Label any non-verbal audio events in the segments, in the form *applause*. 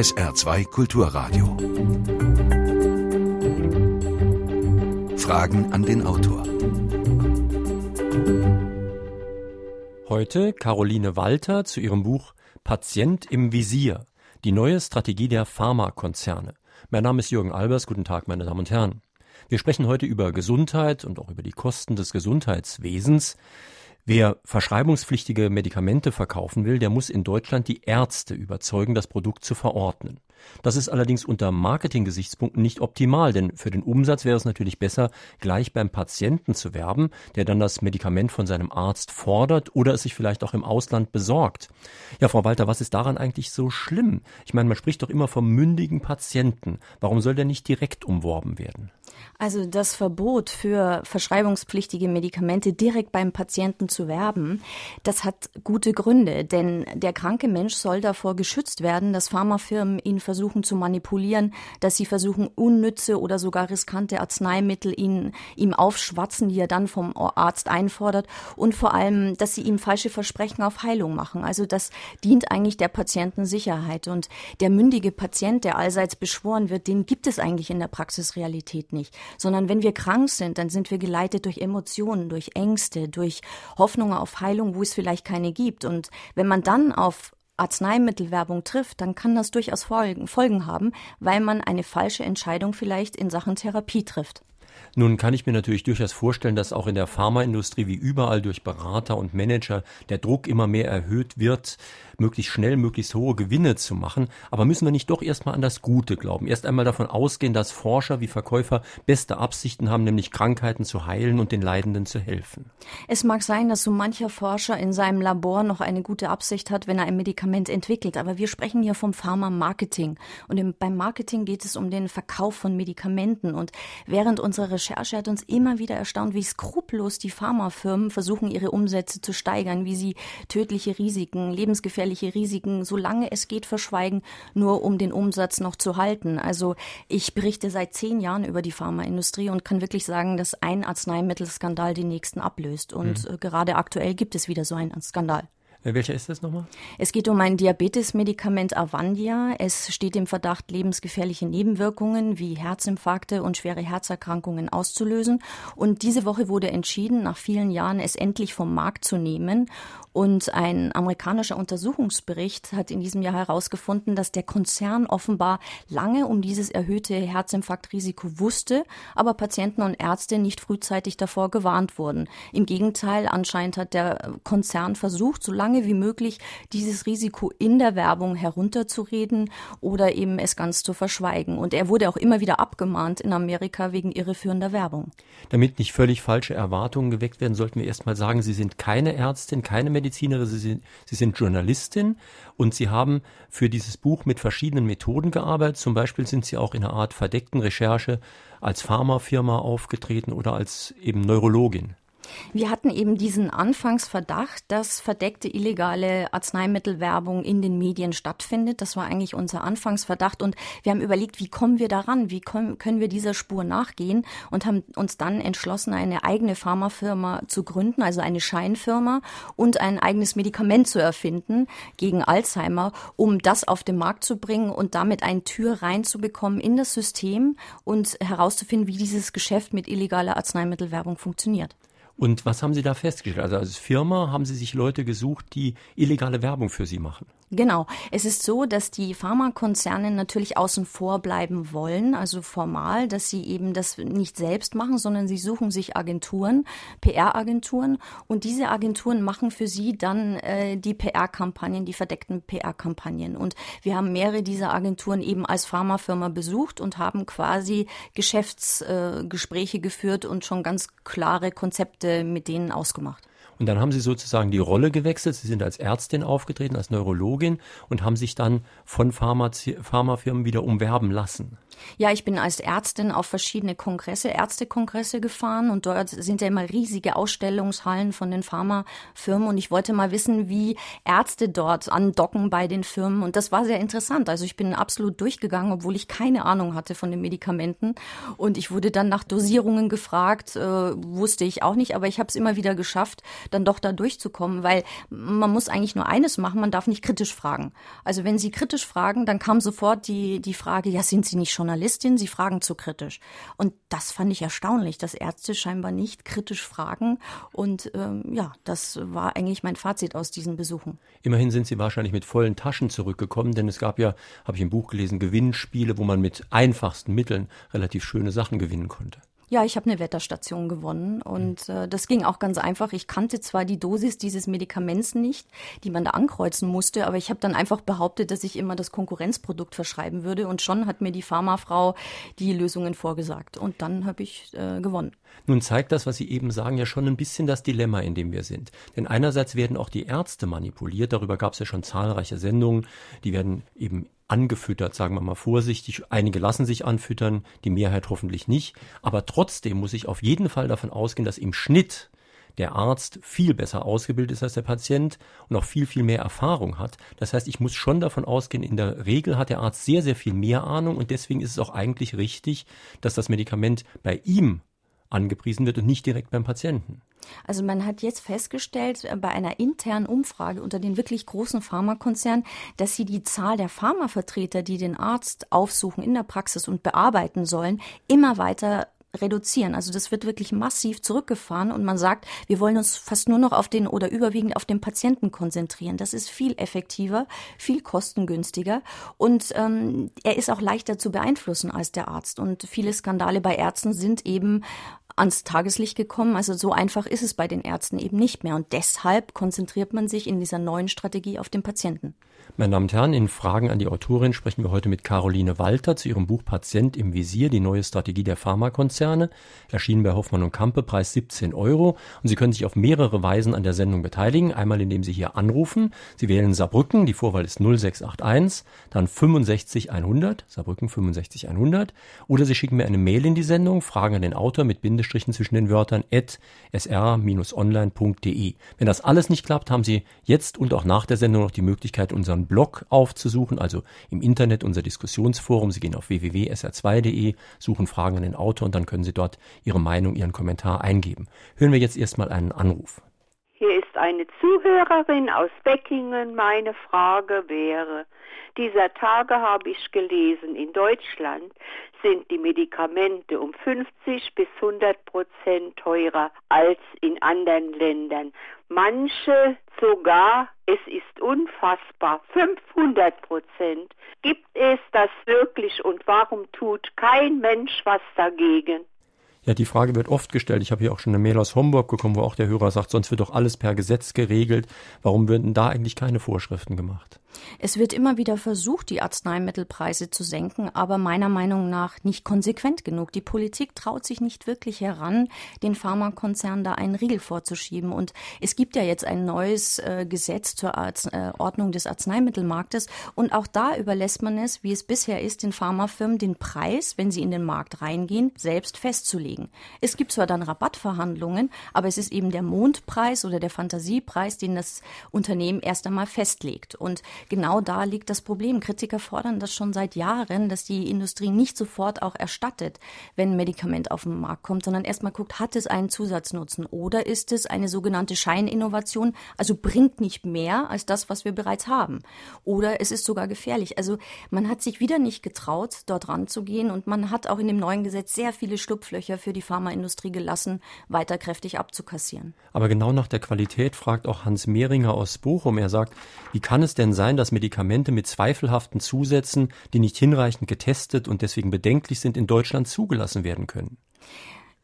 SR2 Kulturradio. Fragen an den Autor. Heute Caroline Walter zu ihrem Buch Patient im Visier. Die neue Strategie der Pharmakonzerne. Mein Name ist Jürgen Albers. Guten Tag, meine Damen und Herren. Wir sprechen heute über Gesundheit und auch über die Kosten des Gesundheitswesens. Wer verschreibungspflichtige Medikamente verkaufen will, der muss in Deutschland die Ärzte überzeugen, das Produkt zu verordnen. Das ist allerdings unter Marketing-Gesichtspunkten nicht optimal, denn für den Umsatz wäre es natürlich besser, gleich beim Patienten zu werben, der dann das Medikament von seinem Arzt fordert oder es sich vielleicht auch im Ausland besorgt. Ja, Frau Walter, was ist daran eigentlich so schlimm? Ich meine, man spricht doch immer vom mündigen Patienten. Warum soll der nicht direkt umworben werden? Also das Verbot für verschreibungspflichtige Medikamente direkt beim Patienten zu werben, das hat gute Gründe, denn der kranke Mensch soll davor geschützt werden, dass Pharmafirmen ihn versuchen zu manipulieren, dass sie versuchen, unnütze oder sogar riskante Arzneimittel ihn, ihm aufschwatzen, die er dann vom Arzt einfordert und vor allem, dass sie ihm falsche Versprechen auf Heilung machen. Also das dient eigentlich der Patientensicherheit und der mündige Patient, der allseits beschworen wird, den gibt es eigentlich in der Praxisrealität nicht sondern wenn wir krank sind, dann sind wir geleitet durch Emotionen, durch Ängste, durch Hoffnungen auf Heilung, wo es vielleicht keine gibt. Und wenn man dann auf Arzneimittelwerbung trifft, dann kann das durchaus Folgen, Folgen haben, weil man eine falsche Entscheidung vielleicht in Sachen Therapie trifft. Nun kann ich mir natürlich durchaus vorstellen, dass auch in der Pharmaindustrie wie überall durch Berater und Manager der Druck immer mehr erhöht wird, möglichst schnell, möglichst hohe Gewinne zu machen. Aber müssen wir nicht doch erstmal an das Gute glauben? Erst einmal davon ausgehen, dass Forscher wie Verkäufer beste Absichten haben, nämlich Krankheiten zu heilen und den Leidenden zu helfen. Es mag sein, dass so mancher Forscher in seinem Labor noch eine gute Absicht hat, wenn er ein Medikament entwickelt. Aber wir sprechen hier vom Pharma-Marketing. Und im, beim Marketing geht es um den Verkauf von Medikamenten. Und während unserer Recherche hat uns immer wieder erstaunt, wie skrupellos die Pharmafirmen versuchen, ihre Umsätze zu steigern, wie sie tödliche Risiken, lebensgefährliche Risiken, solange es geht, verschweigen, nur um den Umsatz noch zu halten. Also ich berichte seit zehn Jahren über die Pharmaindustrie und kann wirklich sagen, dass ein Arzneimittelskandal den nächsten ablöst. Und mhm. gerade aktuell gibt es wieder so einen Skandal. Äh, welcher ist das nochmal? Es geht um ein Diabetesmedikament Avandia. Es steht im Verdacht, lebensgefährliche Nebenwirkungen wie Herzinfarkte und schwere Herzerkrankungen auszulösen. Und diese Woche wurde entschieden, nach vielen Jahren es endlich vom Markt zu nehmen. Und ein amerikanischer Untersuchungsbericht hat in diesem Jahr herausgefunden, dass der Konzern offenbar lange um dieses erhöhte Herzinfarktrisiko wusste, aber Patienten und Ärzte nicht frühzeitig davor gewarnt wurden. Im Gegenteil, anscheinend hat der Konzern versucht, so lange wie möglich dieses Risiko in der Werbung herunterzureden oder eben es ganz zu verschweigen. Und er wurde auch immer wieder abgemahnt in Amerika wegen irreführender Werbung. Damit nicht völlig falsche Erwartungen geweckt werden, sollten wir erstmal sagen, Sie sind keine Ärztin, keine Medizinerin, Sie sind, Sie sind Journalistin und Sie haben für dieses Buch mit verschiedenen Methoden gearbeitet. Zum Beispiel sind Sie auch in einer Art verdeckten Recherche als Pharmafirma aufgetreten oder als eben Neurologin. Wir hatten eben diesen Anfangsverdacht, dass verdeckte illegale Arzneimittelwerbung in den Medien stattfindet. Das war eigentlich unser Anfangsverdacht. Und wir haben überlegt, wie kommen wir daran? Wie können wir dieser Spur nachgehen? Und haben uns dann entschlossen, eine eigene Pharmafirma zu gründen, also eine Scheinfirma und ein eigenes Medikament zu erfinden gegen Alzheimer, um das auf den Markt zu bringen und damit eine Tür reinzubekommen in das System und herauszufinden, wie dieses Geschäft mit illegaler Arzneimittelwerbung funktioniert. Und was haben Sie da festgestellt? Also als Firma haben Sie sich Leute gesucht, die illegale Werbung für Sie machen? Genau. Es ist so, dass die Pharmakonzerne natürlich außen vor bleiben wollen, also formal, dass sie eben das nicht selbst machen, sondern sie suchen sich Agenturen, PR-Agenturen und diese Agenturen machen für sie dann äh, die PR-Kampagnen, die verdeckten PR-Kampagnen. Und wir haben mehrere dieser Agenturen eben als Pharmafirma besucht und haben quasi Geschäftsgespräche äh, geführt und schon ganz klare Konzepte mit denen ausgemacht. Und dann haben sie sozusagen die Rolle gewechselt. Sie sind als Ärztin aufgetreten, als Neurologin und haben sich dann von Pharmazie Pharmafirmen wieder umwerben lassen. Ja, ich bin als Ärztin auf verschiedene Kongresse, Ärztekongresse gefahren und dort sind ja immer riesige Ausstellungshallen von den Pharmafirmen und ich wollte mal wissen, wie Ärzte dort andocken bei den Firmen und das war sehr interessant. Also ich bin absolut durchgegangen, obwohl ich keine Ahnung hatte von den Medikamenten und ich wurde dann nach Dosierungen gefragt, äh, wusste ich auch nicht, aber ich habe es immer wieder geschafft, dann doch da durchzukommen, weil man muss eigentlich nur eines machen, man darf nicht kritisch fragen. Also wenn Sie kritisch fragen, dann kam sofort die, die Frage, ja, sind Sie nicht Journalistin? Sie fragen zu kritisch. Und das fand ich erstaunlich, dass Ärzte scheinbar nicht kritisch fragen. Und ähm, ja, das war eigentlich mein Fazit aus diesen Besuchen. Immerhin sind Sie wahrscheinlich mit vollen Taschen zurückgekommen, denn es gab ja, habe ich im Buch gelesen, Gewinnspiele, wo man mit einfachsten Mitteln relativ schöne Sachen gewinnen konnte. Ja, ich habe eine Wetterstation gewonnen und äh, das ging auch ganz einfach. Ich kannte zwar die Dosis dieses Medikaments nicht, die man da ankreuzen musste, aber ich habe dann einfach behauptet, dass ich immer das Konkurrenzprodukt verschreiben würde und schon hat mir die Pharmafrau die Lösungen vorgesagt und dann habe ich äh, gewonnen. Nun zeigt das, was Sie eben sagen, ja schon ein bisschen das Dilemma, in dem wir sind. Denn einerseits werden auch die Ärzte manipuliert, darüber gab es ja schon zahlreiche Sendungen, die werden eben angefüttert, sagen wir mal vorsichtig. Einige lassen sich anfüttern, die Mehrheit hoffentlich nicht. Aber trotzdem muss ich auf jeden Fall davon ausgehen, dass im Schnitt der Arzt viel besser ausgebildet ist als der Patient und auch viel, viel mehr Erfahrung hat. Das heißt, ich muss schon davon ausgehen, in der Regel hat der Arzt sehr, sehr viel mehr Ahnung und deswegen ist es auch eigentlich richtig, dass das Medikament bei ihm angepriesen wird und nicht direkt beim Patienten. Also man hat jetzt festgestellt äh, bei einer internen Umfrage unter den wirklich großen Pharmakonzernen, dass sie die Zahl der Pharmavertreter, die den Arzt aufsuchen in der Praxis und bearbeiten sollen, immer weiter reduzieren. Also das wird wirklich massiv zurückgefahren und man sagt, wir wollen uns fast nur noch auf den oder überwiegend auf den Patienten konzentrieren. Das ist viel effektiver, viel kostengünstiger und ähm, er ist auch leichter zu beeinflussen als der Arzt. Und viele Skandale bei Ärzten sind eben ans Tageslicht gekommen. Also so einfach ist es bei den Ärzten eben nicht mehr. Und deshalb konzentriert man sich in dieser neuen Strategie auf den Patienten. Meine Damen und Herren, in Fragen an die Autorin sprechen wir heute mit Caroline Walter zu ihrem Buch Patient im Visier, die neue Strategie der Pharmakonzerne, erschienen bei Hoffmann und Kampe, Preis 17 Euro. Und Sie können sich auf mehrere Weisen an der Sendung beteiligen. Einmal, indem Sie hier anrufen. Sie wählen Saarbrücken, die Vorwahl ist 0681, dann 65 100, Saarbrücken 65 100. Oder Sie schicken mir eine Mail in die Sendung, Fragen an den Autor mit Bindestrichen zwischen den Wörtern at sr-online.de. Wenn das alles nicht klappt, haben Sie jetzt und auch nach der Sendung noch die Möglichkeit, unseren Blog aufzusuchen, also im Internet unser Diskussionsforum. Sie gehen auf www.sr2.de, suchen Fragen an den Autor und dann können Sie dort Ihre Meinung, Ihren Kommentar eingeben. Hören wir jetzt erstmal einen Anruf. Hier ist eine Zuhörerin aus Beckingen. Meine Frage wäre, dieser Tage habe ich gelesen, in Deutschland sind die Medikamente um 50 bis 100 Prozent teurer als in anderen Ländern. Manche sogar, es ist unfassbar, 500 Prozent. Gibt es das wirklich und warum tut kein Mensch was dagegen? Ja, die Frage wird oft gestellt. Ich habe hier auch schon eine Mail aus Homburg bekommen, wo auch der Hörer sagt, sonst wird doch alles per Gesetz geregelt. Warum werden da eigentlich keine Vorschriften gemacht? Es wird immer wieder versucht, die Arzneimittelpreise zu senken, aber meiner Meinung nach nicht konsequent genug. Die Politik traut sich nicht wirklich heran, den Pharmakonzernen da einen Riegel vorzuschieben. Und es gibt ja jetzt ein neues äh, Gesetz zur Arz äh, Ordnung des Arzneimittelmarktes. Und auch da überlässt man es, wie es bisher ist, den Pharmafirmen den Preis, wenn sie in den Markt reingehen, selbst festzulegen. Es gibt zwar dann Rabattverhandlungen, aber es ist eben der Mondpreis oder der Fantasiepreis, den das Unternehmen erst einmal festlegt. Und genau da liegt das Problem. Kritiker fordern das schon seit Jahren, dass die Industrie nicht sofort auch erstattet, wenn ein Medikament auf den Markt kommt, sondern erstmal guckt, hat es einen Zusatznutzen oder ist es eine sogenannte Scheininnovation, also bringt nicht mehr als das, was wir bereits haben. Oder es ist sogar gefährlich. Also man hat sich wieder nicht getraut, dort ranzugehen und man hat auch in dem neuen Gesetz sehr viele Schlupflöcher für die Pharmaindustrie gelassen, weiter kräftig abzukassieren. Aber genau nach der Qualität fragt auch Hans Mehringer aus Bochum. Er sagt, wie kann es denn sein, sein, dass Medikamente mit zweifelhaften Zusätzen, die nicht hinreichend getestet und deswegen bedenklich sind, in Deutschland zugelassen werden können.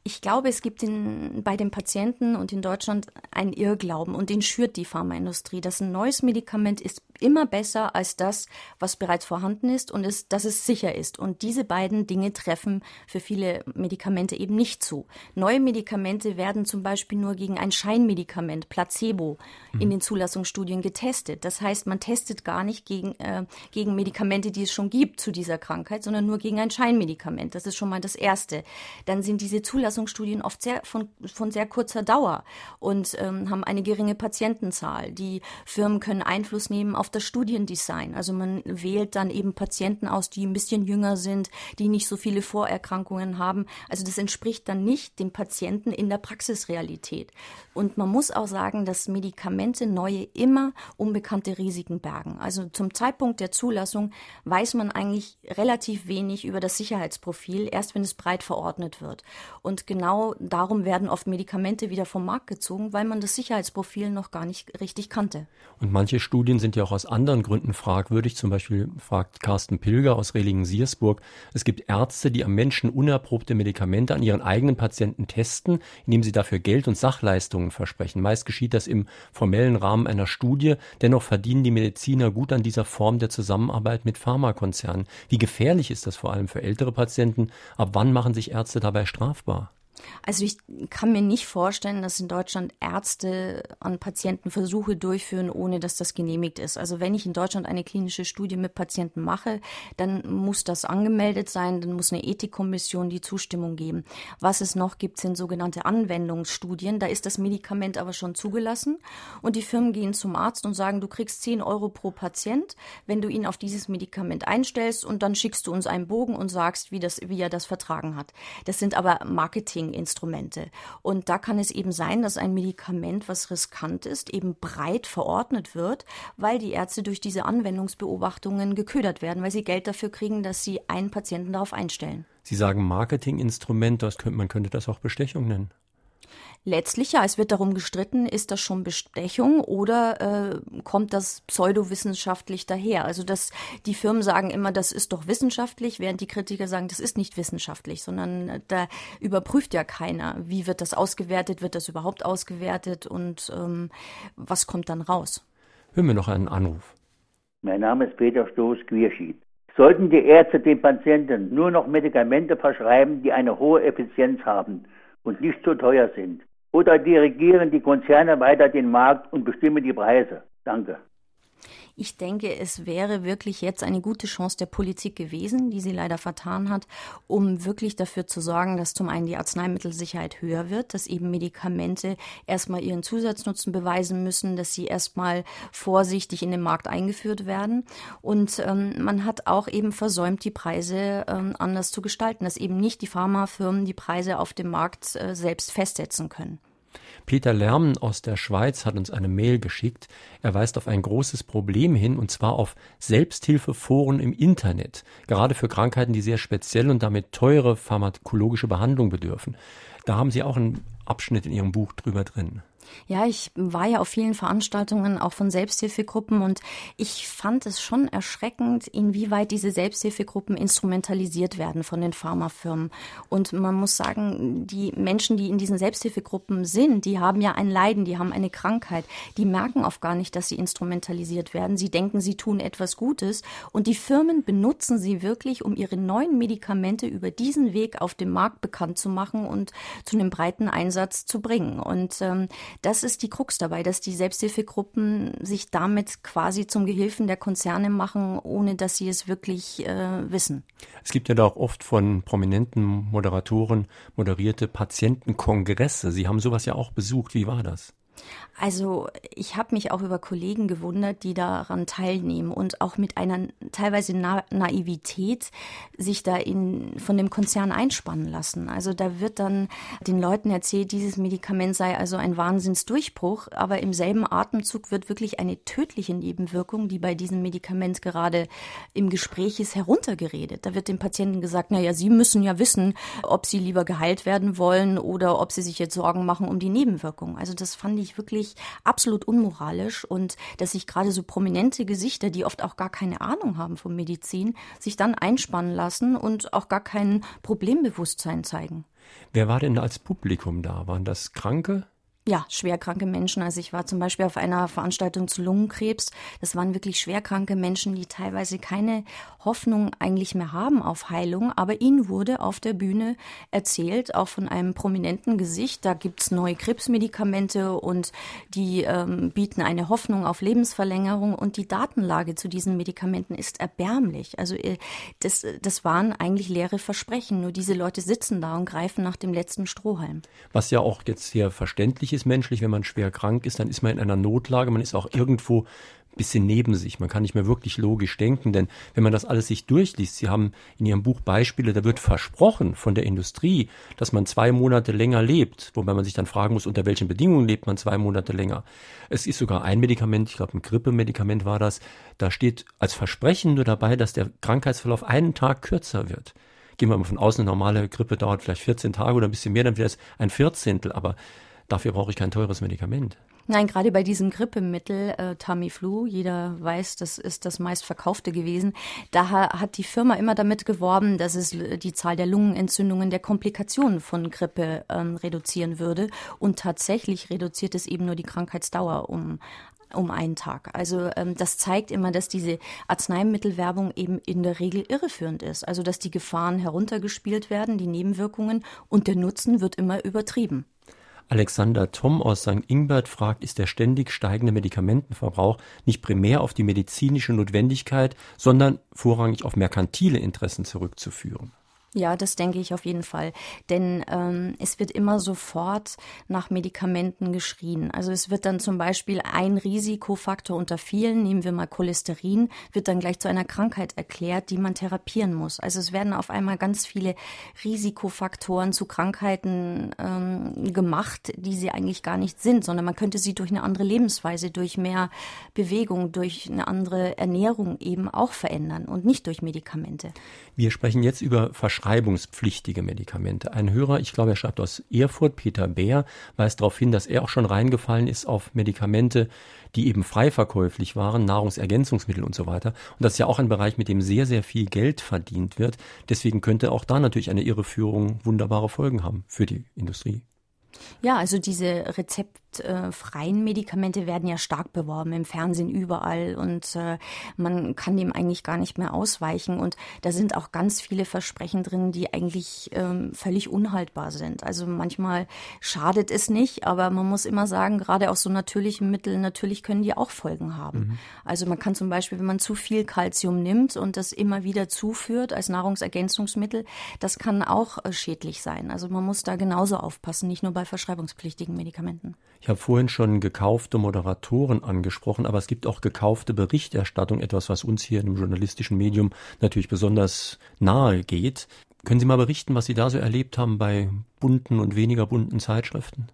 Ich glaube, es gibt in, bei den Patienten und in Deutschland einen Irrglauben und den schürt die Pharmaindustrie, dass ein neues Medikament ist immer besser als das, was bereits vorhanden ist und es, dass es sicher ist. Und diese beiden Dinge treffen für viele Medikamente eben nicht zu. Neue Medikamente werden zum Beispiel nur gegen ein Scheinmedikament, Placebo, mhm. in den Zulassungsstudien getestet. Das heißt, man testet gar nicht gegen, äh, gegen Medikamente, die es schon gibt zu dieser Krankheit, sondern nur gegen ein Scheinmedikament. Das ist schon mal das Erste. Dann sind diese Zulassungsstudien Zulassungsstudien oft sehr von, von sehr kurzer Dauer und ähm, haben eine geringe Patientenzahl. Die Firmen können Einfluss nehmen auf das Studiendesign. Also man wählt dann eben Patienten aus, die ein bisschen jünger sind, die nicht so viele Vorerkrankungen haben. Also das entspricht dann nicht dem Patienten in der Praxisrealität. Und man muss auch sagen, dass Medikamente neue immer unbekannte Risiken bergen. Also zum Zeitpunkt der Zulassung weiß man eigentlich relativ wenig über das Sicherheitsprofil, erst wenn es breit verordnet wird. Und genau darum werden oft Medikamente wieder vom Markt gezogen, weil man das Sicherheitsprofil noch gar nicht richtig kannte. Und manche Studien sind ja auch aus anderen Gründen fragwürdig. Zum Beispiel fragt Carsten Pilger aus Rehlingen-Siersburg, es gibt Ärzte, die am Menschen unerprobte Medikamente an ihren eigenen Patienten testen, indem sie dafür Geld und Sachleistungen versprechen. Meist geschieht das im formellen Rahmen einer Studie. Dennoch verdienen die Mediziner gut an dieser Form der Zusammenarbeit mit Pharmakonzernen. Wie gefährlich ist das vor allem für ältere Patienten? Ab wann machen sich Ärzte dabei strafbar? Also ich kann mir nicht vorstellen, dass in Deutschland Ärzte an Patienten Versuche durchführen, ohne dass das genehmigt ist. Also wenn ich in Deutschland eine klinische Studie mit Patienten mache, dann muss das angemeldet sein, dann muss eine Ethikkommission die Zustimmung geben. Was es noch gibt, sind sogenannte Anwendungsstudien. Da ist das Medikament aber schon zugelassen und die Firmen gehen zum Arzt und sagen, du kriegst 10 Euro pro Patient, wenn du ihn auf dieses Medikament einstellst und dann schickst du uns einen Bogen und sagst, wie, das, wie er das vertragen hat. Das sind aber Marketing Marketinginstrumente. Und da kann es eben sein, dass ein Medikament, was riskant ist, eben breit verordnet wird, weil die Ärzte durch diese Anwendungsbeobachtungen geködert werden, weil sie Geld dafür kriegen, dass sie einen Patienten darauf einstellen. Sie sagen Marketinginstrument, das könnte, man könnte das auch Bestechung nennen. Letztlich ja, es wird darum gestritten, ist das schon Bestechung oder äh, kommt das pseudowissenschaftlich daher? Also dass die Firmen sagen immer, das ist doch wissenschaftlich, während die Kritiker sagen, das ist nicht wissenschaftlich, sondern äh, da überprüft ja keiner, wie wird das ausgewertet, wird das überhaupt ausgewertet und ähm, was kommt dann raus? Hören wir noch einen Anruf. Mein Name ist Peter Stoß-Quierschied. Sollten die Ärzte den Patienten nur noch Medikamente verschreiben, die eine hohe Effizienz haben und nicht zu teuer sind, oder dirigieren die Konzerne weiter den Markt und bestimmen die Preise? Danke. Ich denke, es wäre wirklich jetzt eine gute Chance der Politik gewesen, die sie leider vertan hat, um wirklich dafür zu sorgen, dass zum einen die Arzneimittelsicherheit höher wird, dass eben Medikamente erstmal ihren Zusatznutzen beweisen müssen, dass sie erstmal vorsichtig in den Markt eingeführt werden. Und ähm, man hat auch eben versäumt, die Preise ähm, anders zu gestalten, dass eben nicht die Pharmafirmen die Preise auf dem Markt äh, selbst festsetzen können. Peter Lärmen aus der Schweiz hat uns eine Mail geschickt. Er weist auf ein großes Problem hin, und zwar auf Selbsthilfeforen im Internet, gerade für Krankheiten, die sehr speziell und damit teure pharmakologische Behandlung bedürfen. Da haben Sie auch einen Abschnitt in Ihrem Buch drüber drin. Ja, ich war ja auf vielen Veranstaltungen auch von Selbsthilfegruppen und ich fand es schon erschreckend, inwieweit diese Selbsthilfegruppen instrumentalisiert werden von den Pharmafirmen. Und man muss sagen, die Menschen, die in diesen Selbsthilfegruppen sind, die haben ja ein Leiden, die haben eine Krankheit, die merken oft gar nicht, dass sie instrumentalisiert werden. Sie denken, sie tun etwas Gutes und die Firmen benutzen sie wirklich, um ihre neuen Medikamente über diesen Weg auf dem Markt bekannt zu machen und zu einem breiten Einsatz zu bringen. Und ähm, das ist die Krux dabei, dass die Selbsthilfegruppen sich damit quasi zum Gehilfen der Konzerne machen, ohne dass sie es wirklich äh, wissen. Es gibt ja da auch oft von prominenten Moderatoren moderierte Patientenkongresse. Sie haben sowas ja auch besucht. Wie war das? Also ich habe mich auch über Kollegen gewundert, die daran teilnehmen und auch mit einer teilweise Na Naivität sich da in, von dem Konzern einspannen lassen. Also da wird dann den Leuten erzählt, dieses Medikament sei also ein Wahnsinnsdurchbruch, aber im selben Atemzug wird wirklich eine tödliche Nebenwirkung, die bei diesem Medikament gerade im Gespräch ist, heruntergeredet. Da wird dem Patienten gesagt, na ja, Sie müssen ja wissen, ob Sie lieber geheilt werden wollen oder ob Sie sich jetzt Sorgen machen um die Nebenwirkung. Also das fand ich wirklich wirklich absolut unmoralisch und dass sich gerade so prominente Gesichter, die oft auch gar keine Ahnung haben von Medizin, sich dann einspannen lassen und auch gar kein Problembewusstsein zeigen. Wer war denn als Publikum da? Waren das Kranke? Ja, schwerkranke Menschen. Also ich war zum Beispiel auf einer Veranstaltung zu Lungenkrebs. Das waren wirklich schwerkranke Menschen, die teilweise keine Hoffnung eigentlich mehr haben auf Heilung. Aber ihnen wurde auf der Bühne erzählt, auch von einem prominenten Gesicht, da gibt's neue Krebsmedikamente und die ähm, bieten eine Hoffnung auf Lebensverlängerung. Und die Datenlage zu diesen Medikamenten ist erbärmlich. Also äh, das, das waren eigentlich leere Versprechen. Nur diese Leute sitzen da und greifen nach dem letzten Strohhalm. Was ja auch jetzt sehr verständlich ist menschlich, wenn man schwer krank ist, dann ist man in einer Notlage, man ist auch irgendwo ein bisschen neben sich. Man kann nicht mehr wirklich logisch denken, denn wenn man das alles sich durchliest, Sie haben in Ihrem Buch Beispiele, da wird versprochen von der Industrie, dass man zwei Monate länger lebt, wobei man sich dann fragen muss, unter welchen Bedingungen lebt man zwei Monate länger. Es ist sogar ein Medikament, ich glaube ein Grippemedikament war das, da steht als Versprechen nur dabei, dass der Krankheitsverlauf einen Tag kürzer wird gehen wir mal von außen, eine normale Grippe dauert vielleicht 14 Tage oder ein bisschen mehr, dann wäre es ein Vierzehntel, aber Dafür brauche ich kein teures Medikament. Nein, gerade bei diesem Grippemittel äh, Tamiflu, jeder weiß, das ist das meistverkaufte gewesen. Da hat die Firma immer damit geworben, dass es die Zahl der Lungenentzündungen, der Komplikationen von Grippe ähm, reduzieren würde. Und tatsächlich reduziert es eben nur die Krankheitsdauer um um einen Tag. Also ähm, das zeigt immer, dass diese Arzneimittelwerbung eben in der Regel irreführend ist. Also dass die Gefahren heruntergespielt werden, die Nebenwirkungen und der Nutzen wird immer übertrieben. Alexander Tom aus St. Ingbert fragt, ist der ständig steigende Medikamentenverbrauch nicht primär auf die medizinische Notwendigkeit, sondern vorrangig auf merkantile Interessen zurückzuführen? Ja, das denke ich auf jeden Fall. Denn ähm, es wird immer sofort nach Medikamenten geschrien. Also es wird dann zum Beispiel ein Risikofaktor unter vielen, nehmen wir mal Cholesterin, wird dann gleich zu einer Krankheit erklärt, die man therapieren muss. Also es werden auf einmal ganz viele Risikofaktoren zu Krankheiten ähm, gemacht, die sie eigentlich gar nicht sind, sondern man könnte sie durch eine andere Lebensweise, durch mehr Bewegung, durch eine andere Ernährung eben auch verändern und nicht durch Medikamente. Wir sprechen jetzt über verschreibungspflichtige Medikamente. Ein Hörer, ich glaube, er schreibt aus Erfurt, Peter Bär, weist darauf hin, dass er auch schon reingefallen ist auf Medikamente, die eben frei verkäuflich waren, Nahrungsergänzungsmittel und so weiter. Und das ist ja auch ein Bereich, mit dem sehr, sehr viel Geld verdient wird. Deswegen könnte auch da natürlich eine Irreführung wunderbare Folgen haben für die Industrie. Ja, also diese rezeptfreien Medikamente werden ja stark beworben im Fernsehen überall und äh, man kann dem eigentlich gar nicht mehr ausweichen und da sind auch ganz viele Versprechen drin, die eigentlich ähm, völlig unhaltbar sind. Also manchmal schadet es nicht, aber man muss immer sagen, gerade aus so natürlichen Mitteln, natürlich können die auch Folgen haben. Mhm. Also man kann zum Beispiel, wenn man zu viel Kalzium nimmt und das immer wieder zuführt als Nahrungsergänzungsmittel, das kann auch äh, schädlich sein. Also man muss da genauso aufpassen, nicht nur bei verschreibungspflichtigen Medikamenten. Ich habe vorhin schon gekaufte Moderatoren angesprochen, aber es gibt auch gekaufte Berichterstattung, etwas, was uns hier im journalistischen Medium natürlich besonders nahe geht. Können Sie mal berichten, was Sie da so erlebt haben bei bunten und weniger bunten Zeitschriften?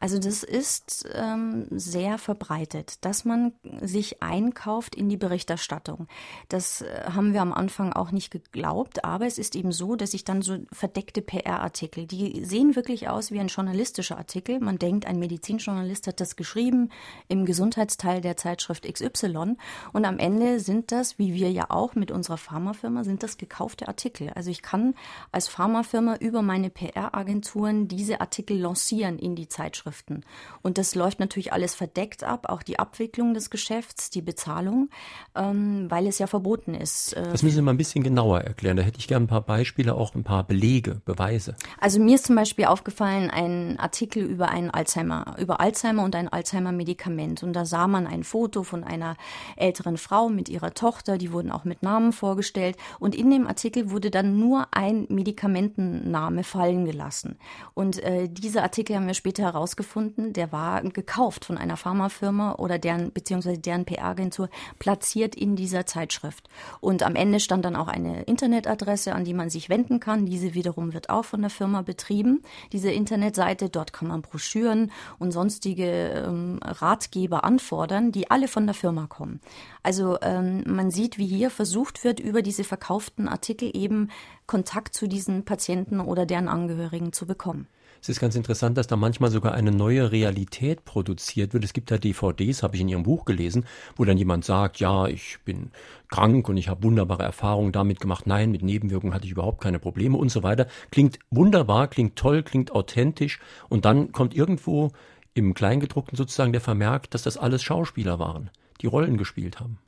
Also das ist ähm, sehr verbreitet, dass man sich einkauft in die Berichterstattung. Das äh, haben wir am Anfang auch nicht geglaubt, aber es ist eben so, dass ich dann so verdeckte PR-Artikel, die sehen wirklich aus wie ein journalistischer Artikel. Man denkt, ein Medizinjournalist hat das geschrieben im Gesundheitsteil der Zeitschrift XY und am Ende sind das, wie wir ja auch mit unserer Pharmafirma, sind das gekaufte Artikel. Also ich kann als Pharmafirma über meine PR-Agenturen diese Artikel lancieren in die Zeitschrift. Zeitschriften. Und das läuft natürlich alles verdeckt ab, auch die Abwicklung des Geschäfts, die Bezahlung, ähm, weil es ja verboten ist. Äh, das müssen Sie mal ein bisschen genauer erklären. Da hätte ich gerne ein paar Beispiele, auch ein paar Belege, Beweise. Also mir ist zum Beispiel aufgefallen ein Artikel über einen Alzheimer, über Alzheimer und ein Alzheimer-Medikament. Und da sah man ein Foto von einer älteren Frau mit ihrer Tochter, die wurden auch mit Namen vorgestellt. Und in dem Artikel wurde dann nur ein Medikamentenname fallen gelassen. Und äh, diese Artikel haben wir später herausgefunden, der war gekauft von einer Pharmafirma oder deren beziehungsweise deren PR-Agentur platziert in dieser Zeitschrift. Und am Ende stand dann auch eine Internetadresse, an die man sich wenden kann. Diese wiederum wird auch von der Firma betrieben. Diese Internetseite, dort kann man Broschüren und sonstige ähm, Ratgeber anfordern, die alle von der Firma kommen. Also ähm, man sieht, wie hier versucht wird, über diese verkauften Artikel eben Kontakt zu diesen Patienten oder deren Angehörigen zu bekommen. Es ist ganz interessant, dass da manchmal sogar eine neue Realität produziert wird. Es gibt da DVDs, habe ich in Ihrem Buch gelesen, wo dann jemand sagt, ja, ich bin krank und ich habe wunderbare Erfahrungen damit gemacht. Nein, mit Nebenwirkungen hatte ich überhaupt keine Probleme und so weiter. Klingt wunderbar, klingt toll, klingt authentisch und dann kommt irgendwo im Kleingedruckten sozusagen der Vermerk, dass das alles Schauspieler waren, die Rollen gespielt haben.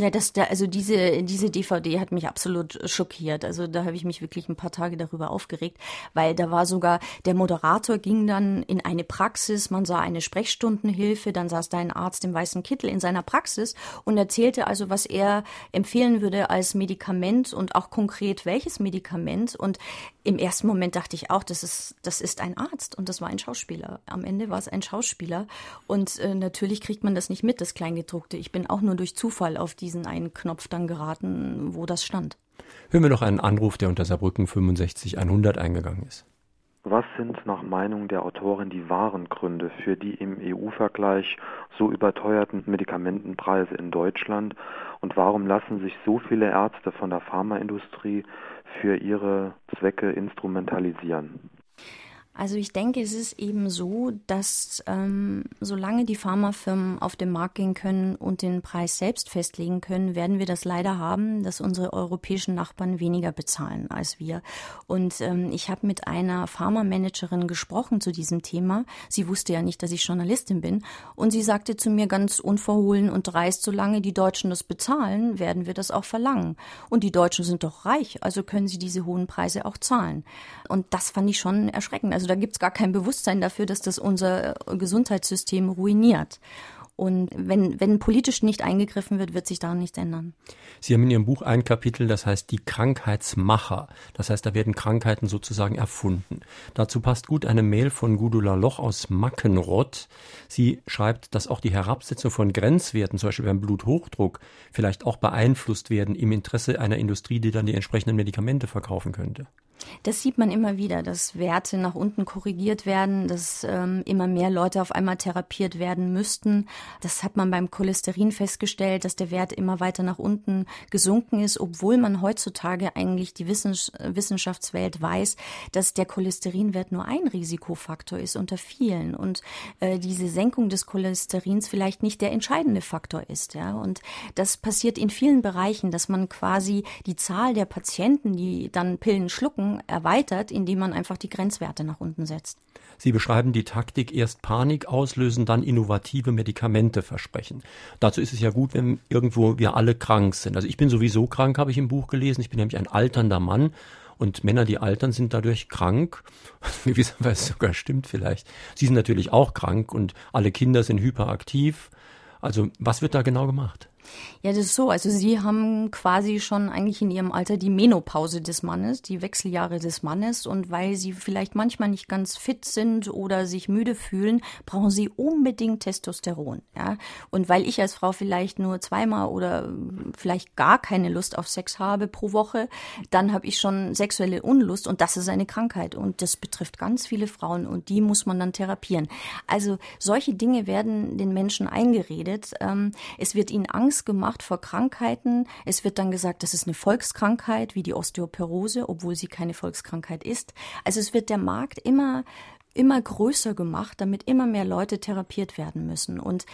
Ja, das da, also diese, diese DVD hat mich absolut schockiert. Also da habe ich mich wirklich ein paar Tage darüber aufgeregt, weil da war sogar, der Moderator ging dann in eine Praxis, man sah eine Sprechstundenhilfe, dann saß da ein Arzt im weißen Kittel in seiner Praxis und erzählte also, was er empfehlen würde als Medikament und auch konkret welches Medikament. Und im ersten Moment dachte ich auch, das ist, das ist ein Arzt und das war ein Schauspieler. Am Ende war es ein Schauspieler. Und äh, natürlich kriegt man das nicht mit, das Kleingedruckte. Ich bin auch nur durch Zufall auf die diesen einen Knopf dann geraten, wo das stand. Hören wir noch einen Anruf, der unter Saarbrücken 65 100 eingegangen ist. Was sind nach Meinung der Autorin die wahren Gründe für die im EU-Vergleich so überteuerten Medikamentenpreise in Deutschland und warum lassen sich so viele Ärzte von der Pharmaindustrie für ihre Zwecke instrumentalisieren? Also ich denke, es ist eben so, dass ähm, solange die Pharmafirmen auf den Markt gehen können und den Preis selbst festlegen können, werden wir das leider haben, dass unsere europäischen Nachbarn weniger bezahlen als wir. Und ähm, ich habe mit einer Pharmamanagerin gesprochen zu diesem Thema. Sie wusste ja nicht, dass ich Journalistin bin. Und sie sagte zu mir ganz unverhohlen und dreist, solange die Deutschen das bezahlen, werden wir das auch verlangen. Und die Deutschen sind doch reich, also können sie diese hohen Preise auch zahlen. Und das fand ich schon erschreckend. Also da gibt es gar kein Bewusstsein dafür, dass das unser Gesundheitssystem ruiniert. Und wenn, wenn politisch nicht eingegriffen wird, wird sich daran nichts ändern. Sie haben in Ihrem Buch ein Kapitel, das heißt die Krankheitsmacher. Das heißt, da werden Krankheiten sozusagen erfunden. Dazu passt gut eine Mail von Gudula Loch aus Mackenrott. Sie schreibt, dass auch die Herabsetzung von Grenzwerten, zum Beispiel beim Bluthochdruck, vielleicht auch beeinflusst werden im Interesse einer Industrie, die dann die entsprechenden Medikamente verkaufen könnte. Das sieht man immer wieder, dass Werte nach unten korrigiert werden, dass ähm, immer mehr Leute auf einmal therapiert werden müssten. Das hat man beim Cholesterin festgestellt, dass der Wert immer weiter nach unten gesunken ist, obwohl man heutzutage eigentlich die Wissens Wissenschaftswelt weiß, dass der Cholesterinwert nur ein Risikofaktor ist unter vielen und äh, diese Senkung des Cholesterins vielleicht nicht der entscheidende Faktor ist. Ja? Und das passiert in vielen Bereichen, dass man quasi die Zahl der Patienten, die dann Pillen schlucken, erweitert, indem man einfach die Grenzwerte nach unten setzt. Sie beschreiben die Taktik erst Panik auslösen, dann innovative Medikamente versprechen. Dazu ist es ja gut, wenn irgendwo wir alle krank sind. Also ich bin sowieso krank, habe ich im Buch gelesen. Ich bin nämlich ein alternder Mann und Männer, die altern, sind dadurch krank. *laughs* Gewisserweise sogar stimmt vielleicht. Sie sind natürlich auch krank und alle Kinder sind hyperaktiv. Also was wird da genau gemacht? Ja, das ist so. Also Sie haben quasi schon eigentlich in Ihrem Alter die Menopause des Mannes, die Wechseljahre des Mannes. Und weil Sie vielleicht manchmal nicht ganz fit sind oder sich müde fühlen, brauchen Sie unbedingt Testosteron. Ja? Und weil ich als Frau vielleicht nur zweimal oder vielleicht gar keine Lust auf Sex habe pro Woche, dann habe ich schon sexuelle Unlust und das ist eine Krankheit. Und das betrifft ganz viele Frauen und die muss man dann therapieren. Also solche Dinge werden den Menschen eingeredet. Ähm, es wird ihnen Angst gemacht gemacht vor Krankheiten. Es wird dann gesagt, das ist eine Volkskrankheit wie die Osteoporose, obwohl sie keine Volkskrankheit ist. Also es wird der Markt immer immer größer gemacht, damit immer mehr Leute therapiert werden müssen. Und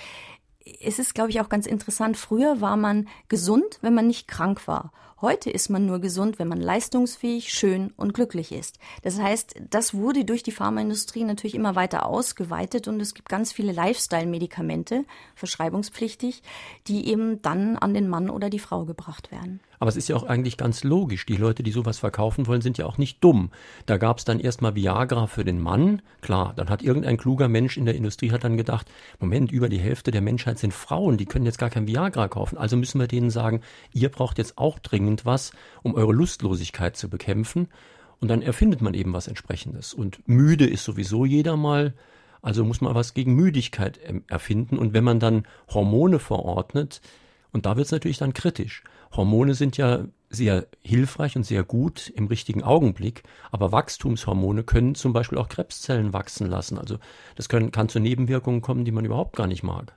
es ist, glaube ich, auch ganz interessant. Früher war man gesund, wenn man nicht krank war. Heute ist man nur gesund, wenn man leistungsfähig, schön und glücklich ist. Das heißt, das wurde durch die Pharmaindustrie natürlich immer weiter ausgeweitet und es gibt ganz viele Lifestyle-Medikamente, verschreibungspflichtig, die eben dann an den Mann oder die Frau gebracht werden. Aber es ist ja auch eigentlich ganz logisch. Die Leute, die sowas verkaufen wollen, sind ja auch nicht dumm. Da gab es dann erstmal Viagra für den Mann. Klar, dann hat irgendein kluger Mensch in der Industrie hat dann gedacht, Moment, über die Hälfte der Menschheit sind Frauen, die können jetzt gar kein Viagra kaufen. Also müssen wir denen sagen, ihr braucht jetzt auch dringend was, um eure Lustlosigkeit zu bekämpfen. Und dann erfindet man eben was entsprechendes. Und müde ist sowieso jeder mal. Also muss man was gegen Müdigkeit ähm, erfinden. Und wenn man dann Hormone verordnet, und da wird es natürlich dann kritisch. Hormone sind ja sehr hilfreich und sehr gut im richtigen Augenblick, aber Wachstumshormone können zum Beispiel auch Krebszellen wachsen lassen. Also das können, kann zu Nebenwirkungen kommen, die man überhaupt gar nicht mag.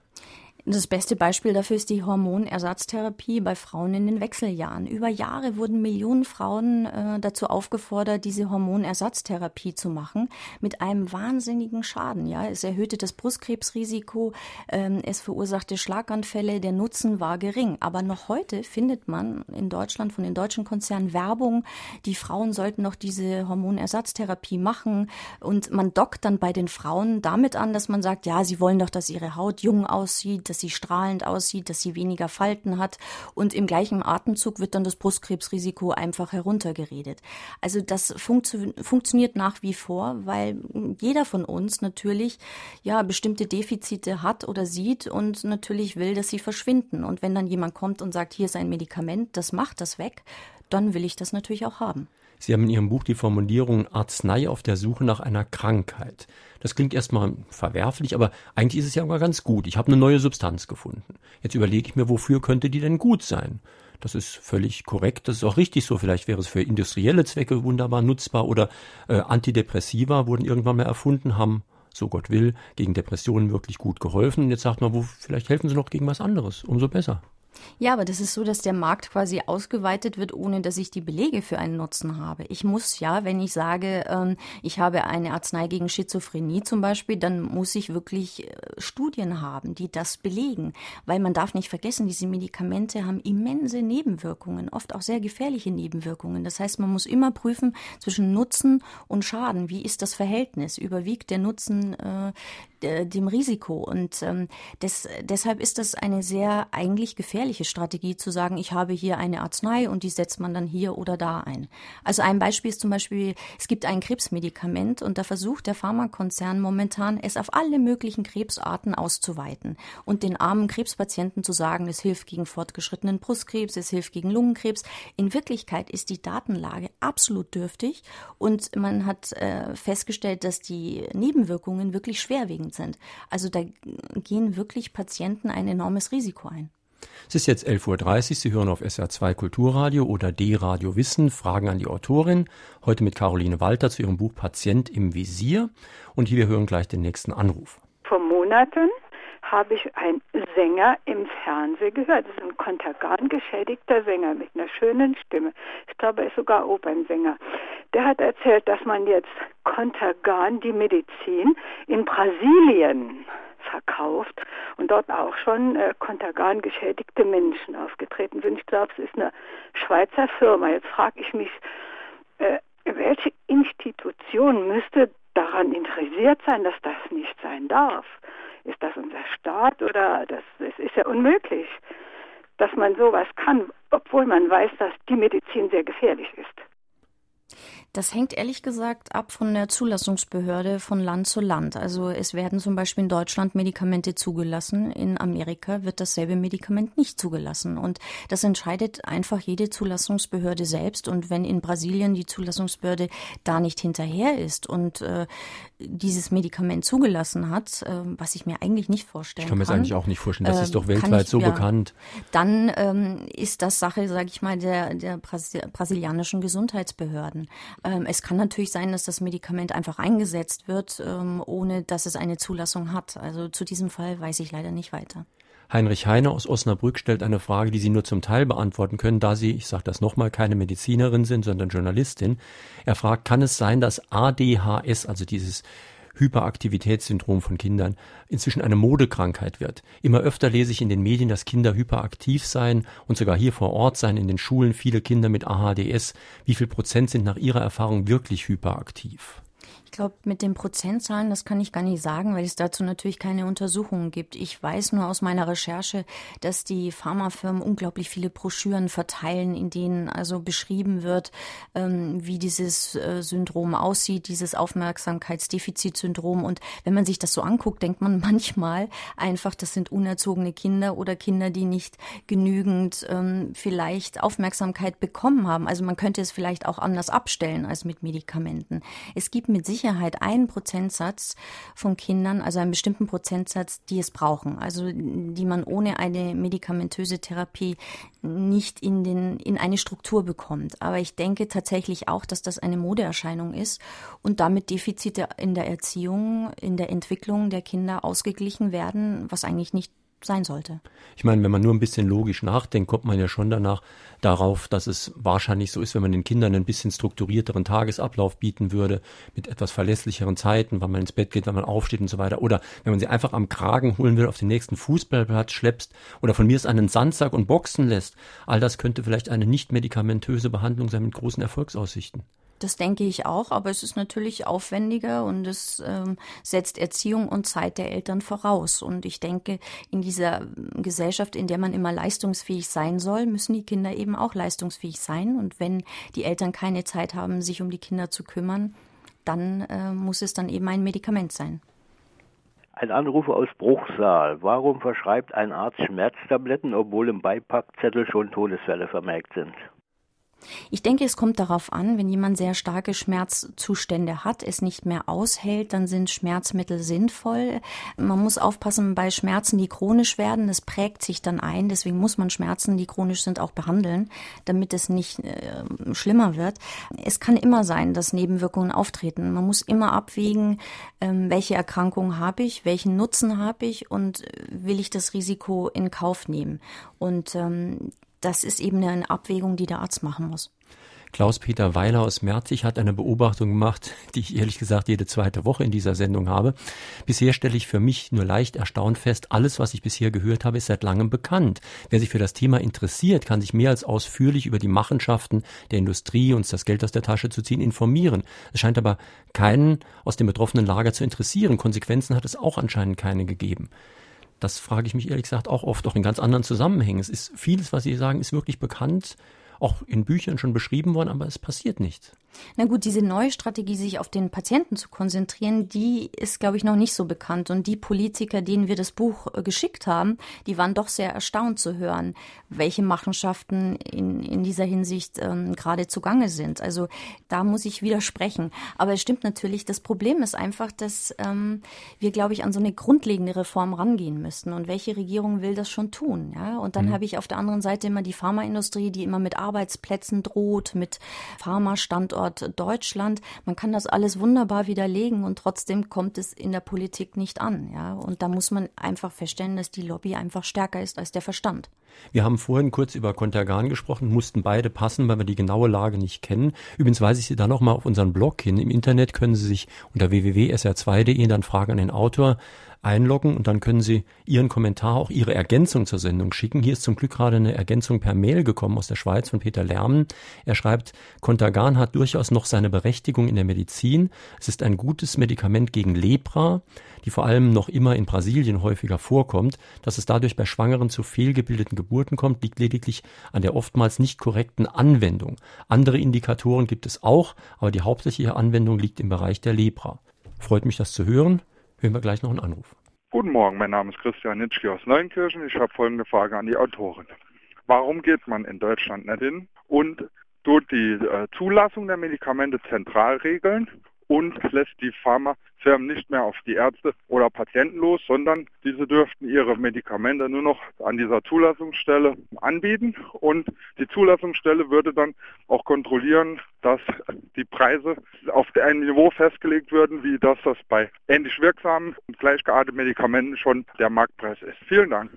Das beste Beispiel dafür ist die Hormonersatztherapie bei Frauen in den Wechseljahren. Über Jahre wurden Millionen Frauen äh, dazu aufgefordert, diese Hormonersatztherapie zu machen, mit einem wahnsinnigen Schaden. Ja, es erhöhte das Brustkrebsrisiko, ähm, es verursachte Schlaganfälle, der Nutzen war gering. Aber noch heute findet man in Deutschland von den deutschen Konzernen Werbung, die Frauen sollten noch diese Hormonersatztherapie machen und man dockt dann bei den Frauen damit an, dass man sagt, ja, sie wollen doch, dass ihre Haut jung aussieht, dass sie strahlend aussieht, dass sie weniger Falten hat und im gleichen Atemzug wird dann das Brustkrebsrisiko einfach heruntergeredet. Also das funktio funktioniert nach wie vor, weil jeder von uns natürlich ja bestimmte Defizite hat oder sieht und natürlich will, dass sie verschwinden. Und wenn dann jemand kommt und sagt, hier ist ein Medikament, das macht das weg, dann will ich das natürlich auch haben. Sie haben in Ihrem Buch die Formulierung Arznei auf der Suche nach einer Krankheit. Das klingt erstmal verwerflich, aber eigentlich ist es ja immer ganz gut. Ich habe eine neue Substanz gefunden. Jetzt überlege ich mir, wofür könnte die denn gut sein? Das ist völlig korrekt, das ist auch richtig so. Vielleicht wäre es für industrielle Zwecke wunderbar nutzbar oder äh, Antidepressiva wurden irgendwann mal erfunden, haben, so Gott will, gegen Depressionen wirklich gut geholfen. Und jetzt sagt man, wo, vielleicht helfen sie noch gegen was anderes. Umso besser. Ja, aber das ist so, dass der Markt quasi ausgeweitet wird, ohne dass ich die Belege für einen Nutzen habe. Ich muss ja, wenn ich sage, ähm, ich habe eine Arznei gegen Schizophrenie zum Beispiel, dann muss ich wirklich äh, Studien haben, die das belegen. Weil man darf nicht vergessen, diese Medikamente haben immense Nebenwirkungen, oft auch sehr gefährliche Nebenwirkungen. Das heißt, man muss immer prüfen zwischen Nutzen und Schaden. Wie ist das Verhältnis? Überwiegt der Nutzen äh, dem Risiko? Und ähm, des, deshalb ist das eine sehr eigentlich gefährliche gefährliche Strategie zu sagen, ich habe hier eine Arznei und die setzt man dann hier oder da ein. Also ein Beispiel ist zum Beispiel, es gibt ein Krebsmedikament und da versucht der Pharmakonzern momentan, es auf alle möglichen Krebsarten auszuweiten und den armen Krebspatienten zu sagen, es hilft gegen fortgeschrittenen Brustkrebs, es hilft gegen Lungenkrebs. In Wirklichkeit ist die Datenlage absolut dürftig und man hat äh, festgestellt, dass die Nebenwirkungen wirklich schwerwiegend sind. Also da gehen wirklich Patienten ein enormes Risiko ein. Es ist jetzt 11.30 Uhr. Sie hören auf SR2 Kulturradio oder D-Radio Wissen. Fragen an die Autorin. Heute mit Caroline Walter zu ihrem Buch Patient im Visier. Und hier wir hören gleich den nächsten Anruf. Vor Monaten habe ich einen Sänger im Fernsehen gehört. Das ist ein Kontergan geschädigter Sänger mit einer schönen Stimme. Ich glaube, er ist sogar Opernsänger. Der hat erzählt, dass man jetzt Kontergan, die Medizin, in Brasilien verkauft und dort auch schon äh, Kontergan geschädigte Menschen aufgetreten sind. Ich glaube, es ist eine Schweizer Firma. Jetzt frage ich mich, äh, welche Institution müsste daran interessiert sein, dass das nicht sein darf? Ist das unser Staat oder das, das ist ja unmöglich, dass man sowas kann, obwohl man weiß, dass die Medizin sehr gefährlich ist. Das hängt ehrlich gesagt ab von der Zulassungsbehörde von Land zu Land. Also es werden zum Beispiel in Deutschland Medikamente zugelassen, in Amerika wird dasselbe Medikament nicht zugelassen. Und das entscheidet einfach jede Zulassungsbehörde selbst. Und wenn in Brasilien die Zulassungsbehörde da nicht hinterher ist und äh, dieses Medikament zugelassen hat, äh, was ich mir eigentlich nicht vorstellen kann. Ich kann mir das eigentlich auch nicht vorstellen. Das ist doch weltweit ich, so ja, bekannt. Dann ähm, ist das Sache, sage ich mal, der, der brasilianischen Gesundheitsbehörden. Ähm, es kann natürlich sein, dass das Medikament einfach eingesetzt wird, ähm, ohne dass es eine Zulassung hat. Also zu diesem Fall weiß ich leider nicht weiter. Heinrich Heine aus Osnabrück stellt eine Frage, die Sie nur zum Teil beantworten können, da Sie, ich sage das nochmal, keine Medizinerin sind, sondern Journalistin. Er fragt, kann es sein, dass ADHS, also dieses Hyperaktivitätssyndrom von Kindern inzwischen eine Modekrankheit wird. Immer öfter lese ich in den Medien, dass Kinder hyperaktiv seien und sogar hier vor Ort seien in den Schulen viele Kinder mit AHDS. Wie viel Prozent sind nach Ihrer Erfahrung wirklich hyperaktiv? Ich glaube, mit den Prozentzahlen, das kann ich gar nicht sagen, weil es dazu natürlich keine Untersuchungen gibt. Ich weiß nur aus meiner Recherche, dass die Pharmafirmen unglaublich viele Broschüren verteilen, in denen also beschrieben wird, ähm, wie dieses äh, Syndrom aussieht, dieses Aufmerksamkeitsdefizitsyndrom. Und wenn man sich das so anguckt, denkt man *laughs* manchmal einfach, das sind unerzogene Kinder oder Kinder, die nicht genügend ähm, vielleicht Aufmerksamkeit bekommen haben. Also man könnte es vielleicht auch anders abstellen als mit Medikamenten. Es gibt mit Sicherheit Sicherheit einen Prozentsatz von Kindern, also einen bestimmten Prozentsatz, die es brauchen, also die man ohne eine medikamentöse Therapie nicht in, den, in eine Struktur bekommt. Aber ich denke tatsächlich auch, dass das eine Modeerscheinung ist und damit Defizite in der Erziehung, in der Entwicklung der Kinder ausgeglichen werden, was eigentlich nicht sein sollte. Ich meine, wenn man nur ein bisschen logisch nachdenkt, kommt man ja schon danach darauf, dass es wahrscheinlich so ist, wenn man den Kindern ein bisschen strukturierteren Tagesablauf bieten würde, mit etwas verlässlicheren Zeiten, wann man ins Bett geht, wann man aufsteht und so weiter. Oder wenn man sie einfach am Kragen holen will, auf den nächsten Fußballplatz schleppst oder von mir es einen Sandsack und boxen lässt. All das könnte vielleicht eine nicht medikamentöse Behandlung sein mit großen Erfolgsaussichten. Das denke ich auch, aber es ist natürlich aufwendiger und es ähm, setzt Erziehung und Zeit der Eltern voraus. Und ich denke, in dieser Gesellschaft, in der man immer leistungsfähig sein soll, müssen die Kinder eben auch leistungsfähig sein. Und wenn die Eltern keine Zeit haben, sich um die Kinder zu kümmern, dann äh, muss es dann eben ein Medikament sein. Ein Anruf aus Bruchsal. Warum verschreibt ein Arzt Schmerztabletten, obwohl im Beipackzettel schon Todesfälle vermerkt sind? Ich denke, es kommt darauf an, wenn jemand sehr starke Schmerzzustände hat, es nicht mehr aushält, dann sind Schmerzmittel sinnvoll. Man muss aufpassen bei Schmerzen, die chronisch werden. Das prägt sich dann ein. Deswegen muss man Schmerzen, die chronisch sind, auch behandeln, damit es nicht äh, schlimmer wird. Es kann immer sein, dass Nebenwirkungen auftreten. Man muss immer abwägen, ähm, welche Erkrankung habe ich, welchen Nutzen habe ich und äh, will ich das Risiko in Kauf nehmen. Und ähm, das ist eben eine Abwägung, die der Arzt machen muss. Klaus-Peter Weiler aus Merzig hat eine Beobachtung gemacht, *laughs* die ich ehrlich gesagt jede zweite Woche in dieser Sendung habe. Bisher stelle ich für mich nur leicht erstaunt fest, alles, was ich bisher gehört habe, ist seit langem bekannt. Wer sich für das Thema interessiert, kann sich mehr als ausführlich über die Machenschaften der Industrie, uns das Geld aus der Tasche zu ziehen, informieren. Es scheint aber keinen aus dem betroffenen Lager zu interessieren. Konsequenzen hat es auch anscheinend keine gegeben. Das frage ich mich ehrlich gesagt auch oft, auch in ganz anderen Zusammenhängen. Es ist vieles, was Sie sagen, ist wirklich bekannt, auch in Büchern schon beschrieben worden, aber es passiert nichts. Na gut, diese neue Strategie, sich auf den Patienten zu konzentrieren, die ist, glaube ich, noch nicht so bekannt. Und die Politiker, denen wir das Buch äh, geschickt haben, die waren doch sehr erstaunt zu hören, welche Machenschaften in, in dieser Hinsicht ähm, gerade zugange sind. Also da muss ich widersprechen. Aber es stimmt natürlich, das Problem ist einfach, dass ähm, wir, glaube ich, an so eine grundlegende Reform rangehen müssten. Und welche Regierung will das schon tun? Ja? Und dann mhm. habe ich auf der anderen Seite immer die Pharmaindustrie, die immer mit Arbeitsplätzen droht, mit Pharmastandorten Standort Deutschland. Man kann das alles wunderbar widerlegen und trotzdem kommt es in der Politik nicht an. Ja? Und da muss man einfach feststellen, dass die Lobby einfach stärker ist als der Verstand. Wir haben vorhin kurz über Kontergan gesprochen, mussten beide passen, weil wir die genaue Lage nicht kennen. Übrigens weise ich Sie da nochmal auf unseren Blog hin. Im Internet können Sie sich unter www.sr2.de dann Fragen an den Autor einloggen und dann können Sie Ihren Kommentar, auch Ihre Ergänzung zur Sendung schicken. Hier ist zum Glück gerade eine Ergänzung per Mail gekommen aus der Schweiz von Peter Lärmen. Er schreibt, Contergan hat durchaus noch seine Berechtigung in der Medizin. Es ist ein gutes Medikament gegen Lepra, die vor allem noch immer in Brasilien häufiger vorkommt. Dass es dadurch bei Schwangeren zu fehlgebildeten Geburten kommt, liegt lediglich an der oftmals nicht korrekten Anwendung. Andere Indikatoren gibt es auch, aber die hauptsächliche Anwendung liegt im Bereich der Lepra. Freut mich, das zu hören hören wir gleich noch einen Anruf. Guten Morgen, mein Name ist Christian Nitschke aus Neunkirchen. Ich habe folgende Frage an die Autorin. Warum geht man in Deutschland nicht hin und tut die äh, Zulassung der Medikamente zentral regeln und lässt die Pharmafirmen nicht mehr auf die Ärzte oder Patienten los, sondern diese dürften ihre Medikamente nur noch an dieser Zulassungsstelle anbieten und die Zulassungsstelle würde dann auch kontrollieren, dass die Preise auf ein Niveau festgelegt würden, wie das das bei ähnlich wirksamen und gleichgearteten Medikamenten schon der Marktpreis ist. Vielen Dank.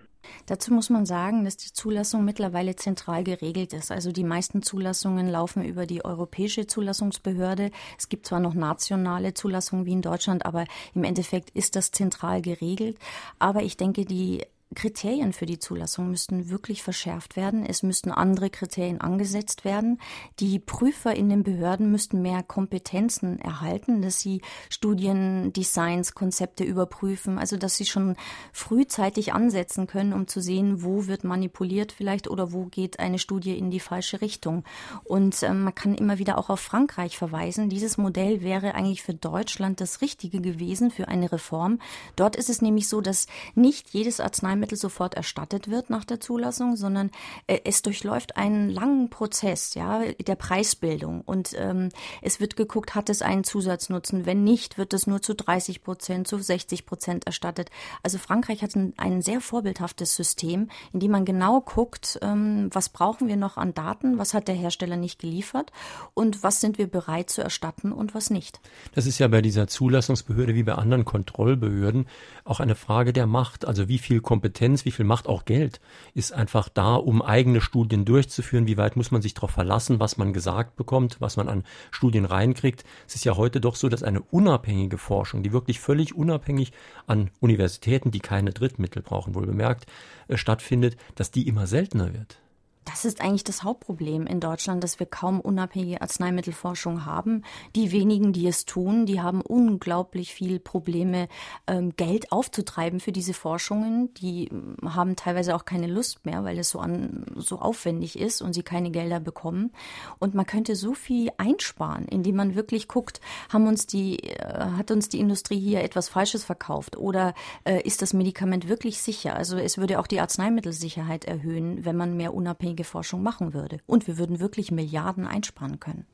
Dazu muss man sagen, dass die Zulassung mittlerweile zentral geregelt ist. Also die meisten Zulassungen laufen über die Europäische Zulassungsbehörde. Es gibt zwar noch nationale Zulassungen wie in Deutschland, aber im Endeffekt ist das zentral geregelt. Aber ich denke, die Kriterien für die Zulassung müssten wirklich verschärft werden. Es müssten andere Kriterien angesetzt werden. Die Prüfer in den Behörden müssten mehr Kompetenzen erhalten, dass sie Studien, Designs, Konzepte überprüfen, also dass sie schon frühzeitig ansetzen können, um zu sehen, wo wird manipuliert vielleicht oder wo geht eine Studie in die falsche Richtung. Und äh, man kann immer wieder auch auf Frankreich verweisen. Dieses Modell wäre eigentlich für Deutschland das Richtige gewesen für eine Reform. Dort ist es nämlich so, dass nicht jedes Arzneimittel Arzneimittel sofort erstattet wird nach der Zulassung, sondern äh, es durchläuft einen langen Prozess ja, der Preisbildung. Und ähm, es wird geguckt, hat es einen Zusatznutzen? Wenn nicht, wird es nur zu 30 Prozent, zu 60 Prozent erstattet. Also Frankreich hat ein, ein sehr vorbildhaftes System, in dem man genau guckt, ähm, was brauchen wir noch an Daten, was hat der Hersteller nicht geliefert und was sind wir bereit zu erstatten und was nicht. Das ist ja bei dieser Zulassungsbehörde wie bei anderen Kontrollbehörden auch eine Frage der Macht. Also wie viel Kompetenz Kompetenz, wie viel Macht, auch Geld ist einfach da, um eigene Studien durchzuführen. Wie weit muss man sich darauf verlassen, was man gesagt bekommt, was man an Studien reinkriegt? Es ist ja heute doch so, dass eine unabhängige Forschung, die wirklich völlig unabhängig an Universitäten, die keine Drittmittel brauchen, wohl bemerkt, äh, stattfindet, dass die immer seltener wird. Das ist eigentlich das Hauptproblem in Deutschland, dass wir kaum unabhängige Arzneimittelforschung haben. Die wenigen, die es tun, die haben unglaublich viel Probleme, ähm, Geld aufzutreiben für diese Forschungen. Die ähm, haben teilweise auch keine Lust mehr, weil es so, an, so aufwendig ist und sie keine Gelder bekommen. Und man könnte so viel einsparen, indem man wirklich guckt, haben uns die, äh, hat uns die Industrie hier etwas Falsches verkauft oder äh, ist das Medikament wirklich sicher? Also es würde auch die Arzneimittelsicherheit erhöhen, wenn man mehr unabhängige unabhängige Forschung machen würde. Und wir würden wirklich Milliarden einsparen können.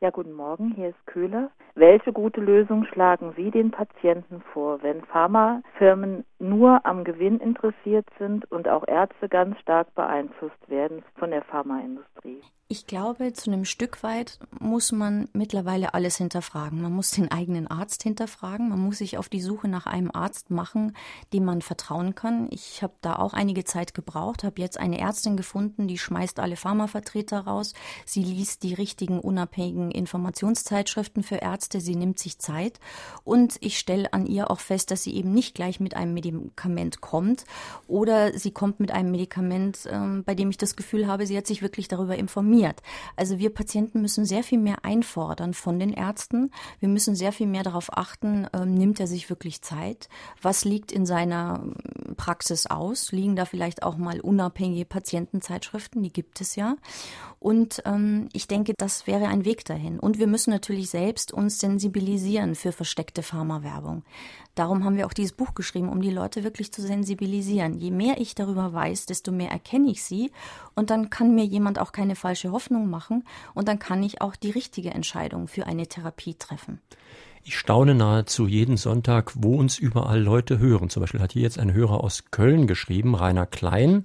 Ja, guten Morgen, hier ist Köhler. Welche gute Lösung schlagen Sie den Patienten vor, wenn Pharmafirmen nur am Gewinn interessiert sind und auch Ärzte ganz stark beeinflusst werden von der Pharmaindustrie? Ich glaube, zu einem Stück weit muss man mittlerweile alles hinterfragen. Man muss den eigenen Arzt hinterfragen. Man muss sich auf die Suche nach einem Arzt machen, dem man vertrauen kann. Ich habe da auch einige Zeit gebraucht, habe jetzt eine Ärztin gefunden, die schmeißt alle Pharmavertreter raus. Sie liest die richtigen unabhängigen Informationszeitschriften für Ärzte. Sie nimmt sich Zeit. Und ich stelle an ihr auch fest, dass sie eben nicht gleich mit einem Medikament kommt oder sie kommt mit einem Medikament, äh, bei dem ich das Gefühl habe, sie hat sich wirklich darüber informiert informiert. Also wir Patienten müssen sehr viel mehr einfordern von den Ärzten. Wir müssen sehr viel mehr darauf achten, ähm, nimmt er sich wirklich Zeit? Was liegt in seiner ähm, Praxis aus? Liegen da vielleicht auch mal unabhängige Patientenzeitschriften? Die gibt es ja. Und ähm, ich denke, das wäre ein Weg dahin. Und wir müssen natürlich selbst uns sensibilisieren für versteckte Pharmawerbung. Darum haben wir auch dieses Buch geschrieben, um die Leute wirklich zu sensibilisieren. Je mehr ich darüber weiß, desto mehr erkenne ich sie und dann kann mir jemand auch keine falsche Hoffnung machen und dann kann ich auch die richtige Entscheidung für eine Therapie treffen. Ich staune nahezu jeden Sonntag, wo uns überall Leute hören. Zum Beispiel hat hier jetzt ein Hörer aus Köln geschrieben, Rainer Klein.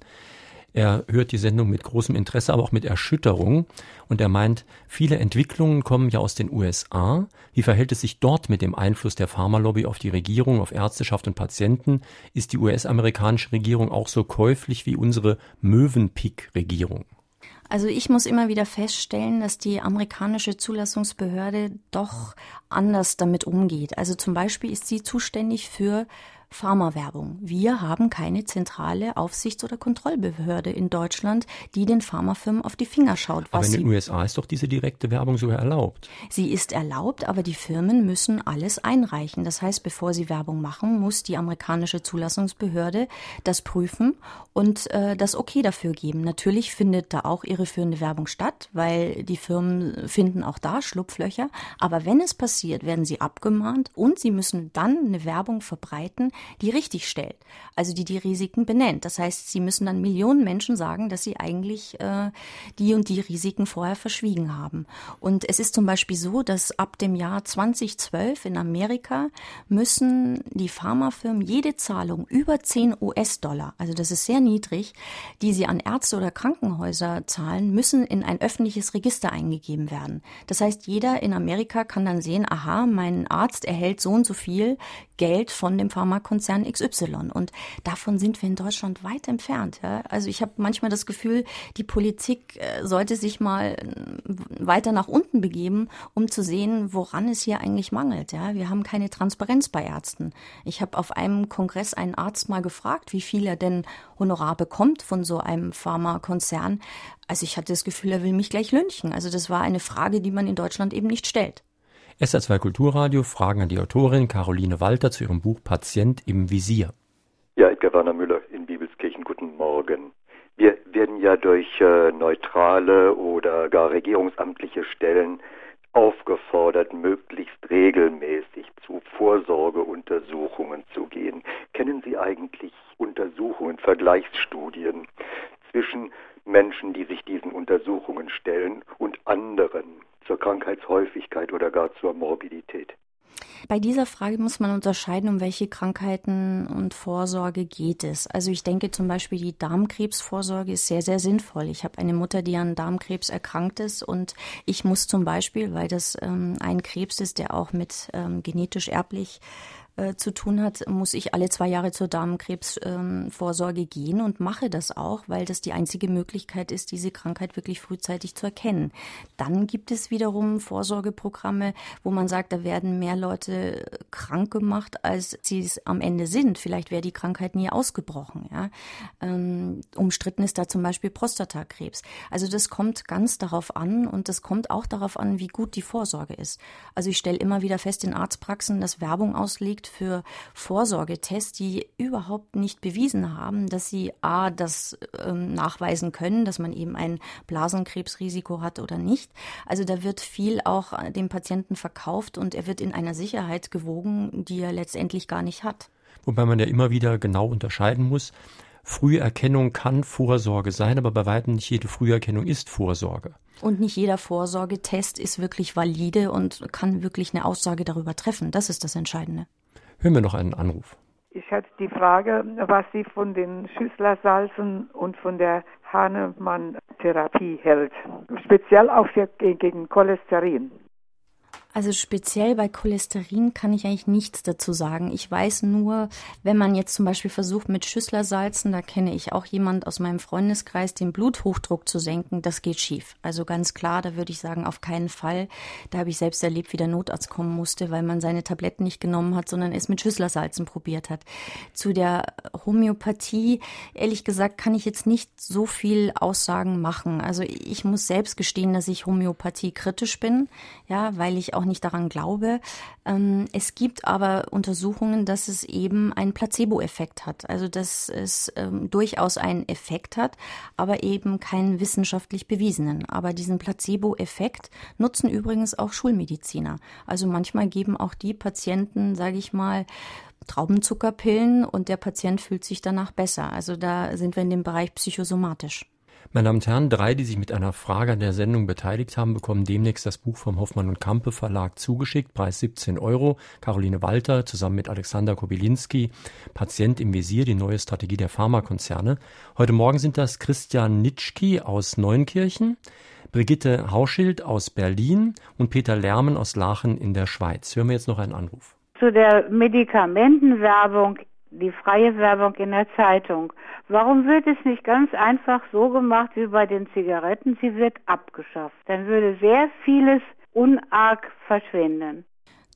Er hört die Sendung mit großem Interesse, aber auch mit Erschütterung. Und er meint, viele Entwicklungen kommen ja aus den USA. Wie verhält es sich dort mit dem Einfluss der Pharmalobby auf die Regierung, auf Ärzteschaft und Patienten? Ist die US-amerikanische Regierung auch so käuflich wie unsere Möwenpick-Regierung? Also ich muss immer wieder feststellen, dass die amerikanische Zulassungsbehörde doch anders damit umgeht. Also zum Beispiel ist sie zuständig für Pharmawerbung. Wir haben keine zentrale Aufsichts- oder Kontrollbehörde in Deutschland, die den Pharmafirmen auf die Finger schaut. aber in den USA ist doch diese direkte Werbung sogar erlaubt. Sie ist erlaubt, aber die Firmen müssen alles einreichen. Das heißt, bevor sie Werbung machen, muss die amerikanische Zulassungsbehörde das prüfen und äh, das Okay dafür geben. Natürlich findet da auch irreführende Werbung statt, weil die Firmen finden auch da Schlupflöcher. Aber wenn es passiert, werden sie abgemahnt und sie müssen dann eine Werbung verbreiten, die richtig stellt, also die die Risiken benennt. Das heißt, sie müssen dann Millionen Menschen sagen, dass sie eigentlich äh, die und die Risiken vorher verschwiegen haben. Und es ist zum Beispiel so, dass ab dem Jahr 2012 in Amerika müssen die Pharmafirmen jede Zahlung über 10 US-Dollar, also das ist sehr niedrig, die sie an Ärzte oder Krankenhäuser zahlen, müssen in ein öffentliches Register eingegeben werden. Das heißt, jeder in Amerika kann dann sehen, aha, mein Arzt erhält so und so viel Geld von dem Pharmakonzern XY. Und davon sind wir in Deutschland weit entfernt. Ja? Also ich habe manchmal das Gefühl, die Politik äh, sollte sich mal äh, weiter nach unten begeben, um zu sehen, woran es hier eigentlich mangelt. Ja? Wir haben keine Transparenz bei Ärzten. Ich habe auf einem Kongress einen Arzt mal gefragt, wie viel er denn Honorar bekommt von so einem Pharmakonzern. Also ich hatte das Gefühl, er will mich gleich lynchen. Also das war eine Frage, die man in Deutschland eben nicht stellt. SR2 Kulturradio Fragen an die Autorin Caroline Walter zu ihrem Buch Patient im Visier. Ja, Edgar Werner Müller in Bibelskirchen, guten Morgen. Wir werden ja durch äh, neutrale oder gar regierungsamtliche Stellen aufgefordert, möglichst regelmäßig zu Vorsorgeuntersuchungen zu gehen. Kennen Sie eigentlich Untersuchungen, Vergleichsstudien zwischen Menschen, die sich diesen Untersuchungen stellen und anderen? zur Krankheitshäufigkeit oder gar zur Morbidität. Bei dieser Frage muss man unterscheiden, um welche Krankheiten und Vorsorge geht es. Also ich denke zum Beispiel, die Darmkrebsvorsorge ist sehr, sehr sinnvoll. Ich habe eine Mutter, die an Darmkrebs erkrankt ist und ich muss zum Beispiel, weil das ähm, ein Krebs ist, der auch mit ähm, genetisch erblich äh, zu tun hat, muss ich alle zwei Jahre zur Darmkrebsvorsorge ähm, gehen und mache das auch, weil das die einzige Möglichkeit ist, diese Krankheit wirklich frühzeitig zu erkennen. Dann gibt es wiederum Vorsorgeprogramme, wo man sagt, da werden mehr Leute krank gemacht, als sie es am Ende sind. Vielleicht wäre die Krankheit nie ausgebrochen. Ja? Ähm, umstritten ist da zum Beispiel Prostatakrebs. Also das kommt ganz darauf an und das kommt auch darauf an, wie gut die Vorsorge ist. Also ich stelle immer wieder fest in Arztpraxen, dass Werbung ausliegt für Vorsorgetests, die überhaupt nicht bewiesen haben, dass sie a das ähm, nachweisen können, dass man eben ein Blasenkrebsrisiko hat oder nicht. Also da wird viel auch dem Patienten verkauft und er wird in einer Sicherheit gewogen, die er letztendlich gar nicht hat. Wobei man ja immer wieder genau unterscheiden muss. Früherkennung kann Vorsorge sein, aber bei weitem nicht jede Früherkennung ist Vorsorge. Und nicht jeder Vorsorgetest ist wirklich valide und kann wirklich eine Aussage darüber treffen. Das ist das Entscheidende. Hören wir noch einen Anruf. Ich hatte die Frage, was Sie von den Schüsslersalzen und von der Hahnemann-Therapie hält. Speziell auch für, gegen Cholesterin. Also speziell bei Cholesterin kann ich eigentlich nichts dazu sagen. Ich weiß nur, wenn man jetzt zum Beispiel versucht mit Schüsslersalzen, da kenne ich auch jemand aus meinem Freundeskreis, den Bluthochdruck zu senken, das geht schief. Also ganz klar, da würde ich sagen, auf keinen Fall. Da habe ich selbst erlebt, wie der Notarzt kommen musste, weil man seine Tabletten nicht genommen hat, sondern es mit Schüsslersalzen probiert hat. Zu der Homöopathie, ehrlich gesagt, kann ich jetzt nicht so viel Aussagen machen. Also ich muss selbst gestehen, dass ich Homöopathie kritisch bin, ja, weil ich auch auch nicht daran glaube. Ähm, es gibt aber Untersuchungen, dass es eben einen Placebo-Effekt hat. Also dass es ähm, durchaus einen Effekt hat, aber eben keinen wissenschaftlich bewiesenen. Aber diesen Placebo-Effekt nutzen übrigens auch Schulmediziner. Also manchmal geben auch die Patienten, sage ich mal, Traubenzuckerpillen und der Patient fühlt sich danach besser. Also da sind wir in dem Bereich psychosomatisch. Meine Damen und Herren, drei, die sich mit einer Frage an der Sendung beteiligt haben, bekommen demnächst das Buch vom Hoffmann und Kampe Verlag zugeschickt. Preis 17 Euro. Caroline Walter zusammen mit Alexander Kobilinski. Patient im Visier, die neue Strategie der Pharmakonzerne. Heute Morgen sind das Christian Nitschki aus Neunkirchen, Brigitte Hauschild aus Berlin und Peter Lermen aus Lachen in der Schweiz. Hören wir jetzt noch einen Anruf. Zu der Medikamentenwerbung die freie Werbung in der Zeitung. Warum wird es nicht ganz einfach so gemacht wie bei den Zigaretten? Sie wird abgeschafft. Dann würde sehr vieles unarg verschwinden.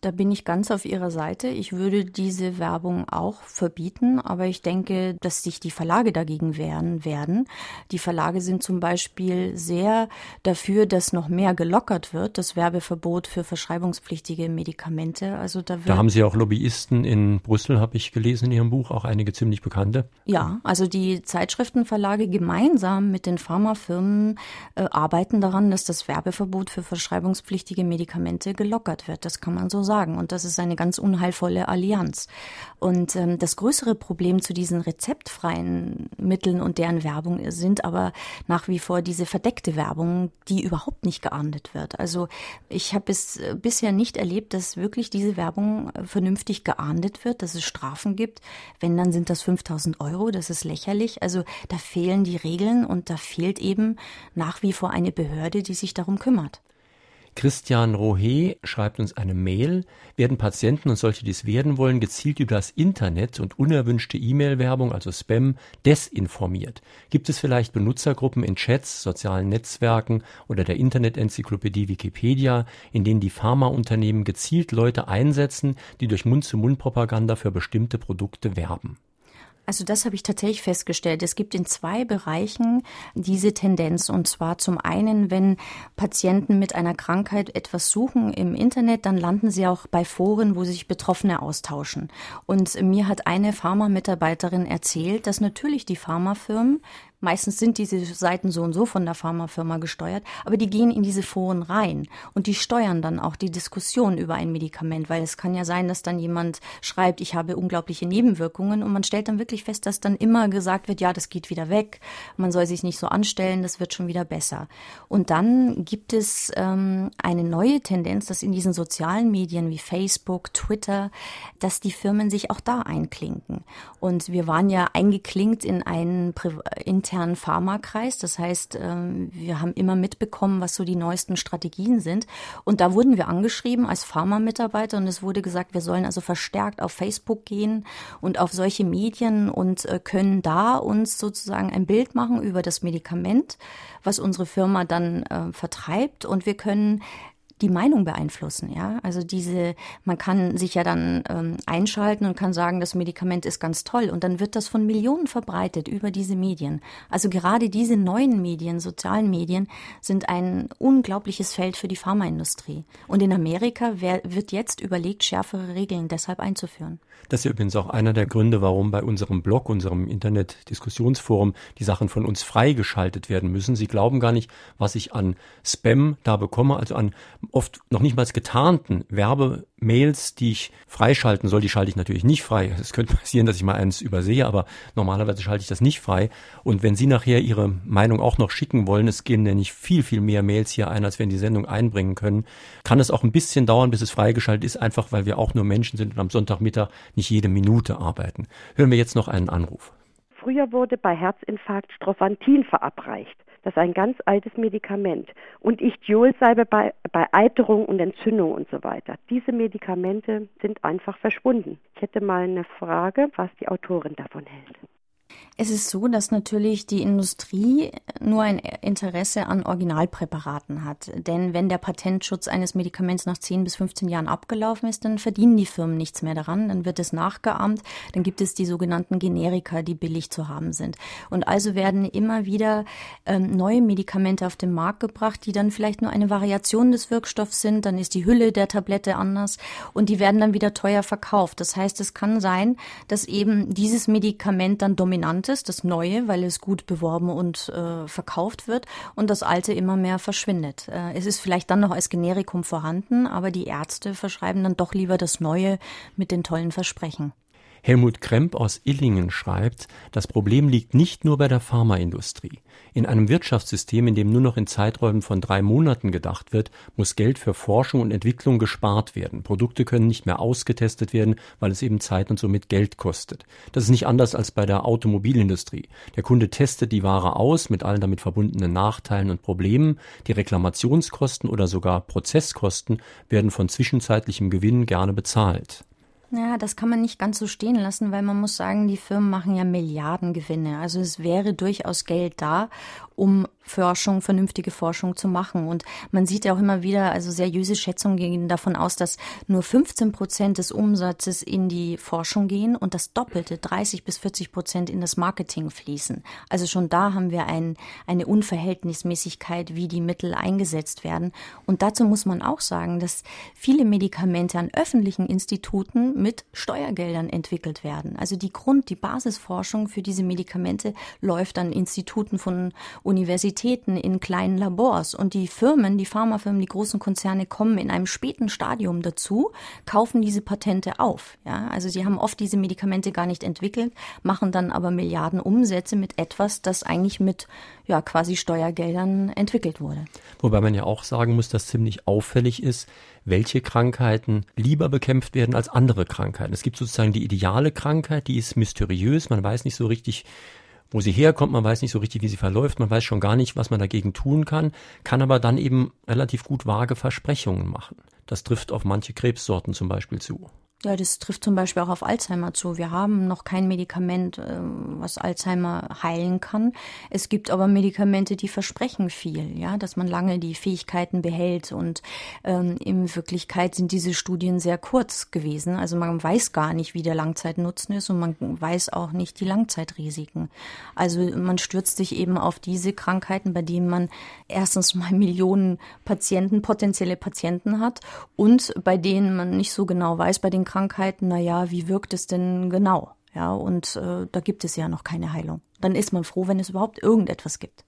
Da bin ich ganz auf Ihrer Seite. Ich würde diese Werbung auch verbieten, aber ich denke, dass sich die Verlage dagegen wehren werden. Die Verlage sind zum Beispiel sehr dafür, dass noch mehr gelockert wird, das Werbeverbot für verschreibungspflichtige Medikamente. Also da, da haben Sie auch Lobbyisten in Brüssel, habe ich gelesen in Ihrem Buch, auch einige ziemlich bekannte. Ja, also die Zeitschriftenverlage gemeinsam mit den Pharmafirmen äh, arbeiten daran, dass das Werbeverbot für verschreibungspflichtige Medikamente gelockert wird. Das kann man so sagen sagen. Und das ist eine ganz unheilvolle Allianz. Und ähm, das größere Problem zu diesen rezeptfreien Mitteln und deren Werbung sind aber nach wie vor diese verdeckte Werbung, die überhaupt nicht geahndet wird. Also ich habe es äh, bisher nicht erlebt, dass wirklich diese Werbung äh, vernünftig geahndet wird, dass es Strafen gibt. Wenn, dann sind das 5000 Euro. Das ist lächerlich. Also da fehlen die Regeln und da fehlt eben nach wie vor eine Behörde, die sich darum kümmert. Christian Rohe schreibt uns eine Mail. Werden Patienten und solche, die es werden wollen, gezielt über das Internet und unerwünschte E-Mail-Werbung, also Spam, desinformiert? Gibt es vielleicht Benutzergruppen in Chats, sozialen Netzwerken oder der Internetenzyklopädie Wikipedia, in denen die Pharmaunternehmen gezielt Leute einsetzen, die durch Mund-zu-Mund-Propaganda für bestimmte Produkte werben? Also das habe ich tatsächlich festgestellt. Es gibt in zwei Bereichen diese Tendenz. Und zwar zum einen, wenn Patienten mit einer Krankheit etwas suchen im Internet, dann landen sie auch bei Foren, wo sich Betroffene austauschen. Und mir hat eine Pharma-Mitarbeiterin erzählt, dass natürlich die Pharmafirmen Meistens sind diese Seiten so und so von der Pharmafirma gesteuert, aber die gehen in diese Foren rein und die steuern dann auch die Diskussion über ein Medikament, weil es kann ja sein, dass dann jemand schreibt, ich habe unglaubliche Nebenwirkungen und man stellt dann wirklich fest, dass dann immer gesagt wird, ja, das geht wieder weg, man soll sich nicht so anstellen, das wird schon wieder besser. Und dann gibt es ähm, eine neue Tendenz, dass in diesen sozialen Medien wie Facebook, Twitter, dass die Firmen sich auch da einklinken. Und wir waren ja eingeklinkt in einen internen internen Pharmakreis. Das heißt, ähm, wir haben immer mitbekommen, was so die neuesten Strategien sind. Und da wurden wir angeschrieben als Pharma-Mitarbeiter und es wurde gesagt, wir sollen also verstärkt auf Facebook gehen und auf solche Medien und äh, können da uns sozusagen ein Bild machen über das Medikament, was unsere Firma dann äh, vertreibt. Und wir können die Meinung beeinflussen. Ja, also diese, man kann sich ja dann ähm, einschalten und kann sagen, das Medikament ist ganz toll und dann wird das von Millionen verbreitet über diese Medien. Also gerade diese neuen Medien, sozialen Medien, sind ein unglaubliches Feld für die Pharmaindustrie. Und in Amerika wer, wird jetzt überlegt, schärfere Regeln deshalb einzuführen. Das ist übrigens auch einer der Gründe, warum bei unserem Blog, unserem Internet-Diskussionsforum, die Sachen von uns freigeschaltet werden müssen. Sie glauben gar nicht, was ich an Spam da bekomme, also an oft noch nicht mal getarnten Werbemails, die ich freischalten soll. Die schalte ich natürlich nicht frei. Es könnte *laughs* passieren, dass ich mal eins übersehe, aber normalerweise schalte ich das nicht frei. Und wenn Sie nachher Ihre Meinung auch noch schicken wollen, es gehen nämlich viel, viel mehr Mails hier ein, als wir in die Sendung einbringen können, kann es auch ein bisschen dauern, bis es freigeschaltet ist, einfach weil wir auch nur Menschen sind und am Sonntagmittag nicht jede Minute arbeiten. Hören wir jetzt noch einen Anruf. Früher wurde bei Herzinfarkt Strophantin verabreicht. Das ist ein ganz altes Medikament. Und Ichtiolsalbe bei, bei Eiterung und Entzündung und so weiter. Diese Medikamente sind einfach verschwunden. Ich hätte mal eine Frage, was die Autorin davon hält. Es ist so, dass natürlich die Industrie nur ein Interesse an Originalpräparaten hat. Denn wenn der Patentschutz eines Medikaments nach 10 bis 15 Jahren abgelaufen ist, dann verdienen die Firmen nichts mehr daran. Dann wird es nachgeahmt. Dann gibt es die sogenannten Generika, die billig zu haben sind. Und also werden immer wieder ähm, neue Medikamente auf den Markt gebracht, die dann vielleicht nur eine Variation des Wirkstoffs sind. Dann ist die Hülle der Tablette anders und die werden dann wieder teuer verkauft. Das heißt, es kann sein, dass eben dieses Medikament dann dominant Dominantes, das Neue, weil es gut beworben und äh, verkauft wird und das Alte immer mehr verschwindet. Äh, es ist vielleicht dann noch als Generikum vorhanden, aber die Ärzte verschreiben dann doch lieber das Neue mit den tollen Versprechen. Helmut Kremp aus Illingen schreibt, das Problem liegt nicht nur bei der Pharmaindustrie. In einem Wirtschaftssystem, in dem nur noch in Zeiträumen von drei Monaten gedacht wird, muss Geld für Forschung und Entwicklung gespart werden. Produkte können nicht mehr ausgetestet werden, weil es eben Zeit und somit Geld kostet. Das ist nicht anders als bei der Automobilindustrie. Der Kunde testet die Ware aus mit allen damit verbundenen Nachteilen und Problemen. Die Reklamationskosten oder sogar Prozesskosten werden von zwischenzeitlichem Gewinn gerne bezahlt. Ja, das kann man nicht ganz so stehen lassen, weil man muss sagen, die Firmen machen ja Milliardengewinne. Also es wäre durchaus Geld da, um Forschung, vernünftige Forschung zu machen. Und man sieht ja auch immer wieder, also seriöse Schätzungen gehen davon aus, dass nur 15 Prozent des Umsatzes in die Forschung gehen und das Doppelte, 30 bis 40 Prozent in das Marketing fließen. Also schon da haben wir ein, eine Unverhältnismäßigkeit, wie die Mittel eingesetzt werden. Und dazu muss man auch sagen, dass viele Medikamente an öffentlichen Instituten mit Steuergeldern entwickelt werden. Also die Grund, die Basisforschung für diese Medikamente läuft an Instituten von Universitäten, in kleinen Labors. Und die Firmen, die Pharmafirmen, die großen Konzerne kommen in einem späten Stadium dazu, kaufen diese Patente auf. Ja, also sie haben oft diese Medikamente gar nicht entwickelt, machen dann aber Milliarden Umsätze mit etwas, das eigentlich mit ja quasi Steuergeldern entwickelt wurde. Wobei man ja auch sagen muss, dass ziemlich auffällig ist, welche Krankheiten lieber bekämpft werden als andere Krankheiten. Es gibt sozusagen die ideale Krankheit, die ist mysteriös, man weiß nicht so richtig, wo sie herkommt, man weiß nicht so richtig, wie sie verläuft, man weiß schon gar nicht, was man dagegen tun kann, kann aber dann eben relativ gut vage Versprechungen machen. Das trifft auf manche Krebssorten zum Beispiel zu. Ja, das trifft zum Beispiel auch auf Alzheimer zu. Wir haben noch kein Medikament, äh, was Alzheimer heilen kann. Es gibt aber Medikamente, die versprechen viel, ja, dass man lange die Fähigkeiten behält. Und ähm, in Wirklichkeit sind diese Studien sehr kurz gewesen. Also man weiß gar nicht, wie der Langzeitnutzen ist und man weiß auch nicht die Langzeitrisiken. Also man stürzt sich eben auf diese Krankheiten, bei denen man erstens mal *laughs* Millionen Patienten, potenzielle Patienten hat und bei denen man nicht so genau weiß, bei den Krankheiten, na ja, wie wirkt es denn genau? Ja, und äh, da gibt es ja noch keine Heilung. Dann ist man froh, wenn es überhaupt irgendetwas gibt.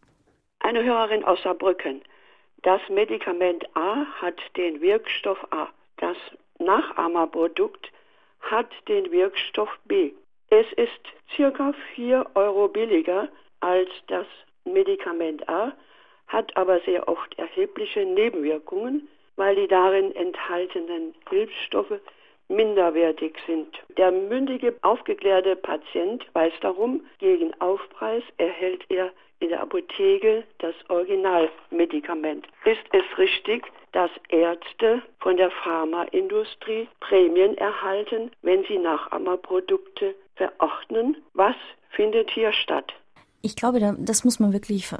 Eine Hörerin aus Saarbrücken. Das Medikament A hat den Wirkstoff A. Das Nachahmerprodukt hat den Wirkstoff B. Es ist circa 4 Euro billiger als das Medikament A, hat aber sehr oft erhebliche Nebenwirkungen, weil die darin enthaltenen Hilfsstoffe minderwertig sind. Der mündige, aufgeklärte Patient weiß darum, gegen Aufpreis erhält er in der Apotheke das Originalmedikament. Ist es richtig, dass Ärzte von der Pharmaindustrie Prämien erhalten, wenn sie Nachahmerprodukte verordnen? Was findet hier statt? Ich glaube, das muss man wirklich äh,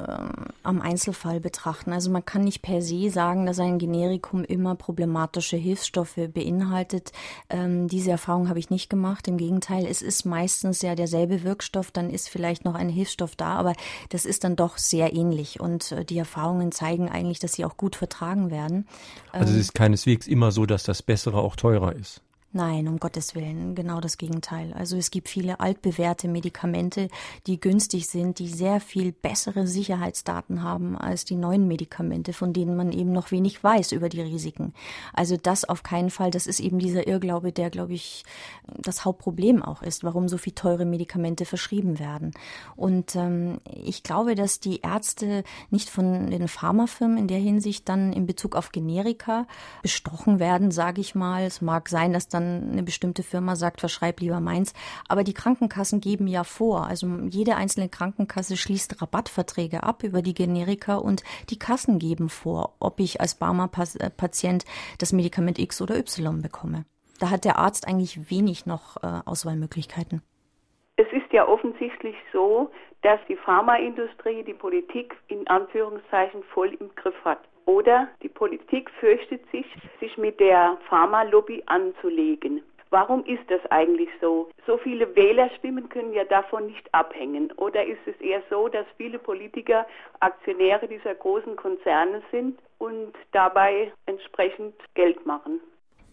am Einzelfall betrachten. Also man kann nicht per se sagen, dass ein Generikum immer problematische Hilfsstoffe beinhaltet. Ähm, diese Erfahrung habe ich nicht gemacht. Im Gegenteil, es ist meistens ja derselbe Wirkstoff, dann ist vielleicht noch ein Hilfsstoff da, aber das ist dann doch sehr ähnlich. Und äh, die Erfahrungen zeigen eigentlich, dass sie auch gut vertragen werden. Also es ähm, ist keineswegs immer so, dass das Bessere auch teurer ist. Nein, um Gottes Willen, genau das Gegenteil. Also es gibt viele altbewährte Medikamente, die günstig sind, die sehr viel bessere Sicherheitsdaten haben als die neuen Medikamente, von denen man eben noch wenig weiß über die Risiken. Also das auf keinen Fall, das ist eben dieser Irrglaube, der, glaube ich, das Hauptproblem auch ist, warum so viel teure Medikamente verschrieben werden. Und ähm, ich glaube, dass die Ärzte nicht von den Pharmafirmen in der Hinsicht dann in Bezug auf Generika bestochen werden, sage ich mal. Es mag sein, dass dann eine bestimmte Firma sagt, verschreib lieber meins. Aber die Krankenkassen geben ja vor. Also jede einzelne Krankenkasse schließt Rabattverträge ab über die Generika und die Kassen geben vor, ob ich als Barmer-Patient das Medikament X oder Y bekomme. Da hat der Arzt eigentlich wenig noch äh, Auswahlmöglichkeiten. Es ist ja offensichtlich so, dass die Pharmaindustrie die Politik in Anführungszeichen voll im Griff hat. Oder die Politik fürchtet sich, sich mit der Pharmalobby anzulegen. Warum ist das eigentlich so? So viele Wählerstimmen können ja davon nicht abhängen. Oder ist es eher so, dass viele Politiker Aktionäre dieser großen Konzerne sind und dabei entsprechend Geld machen?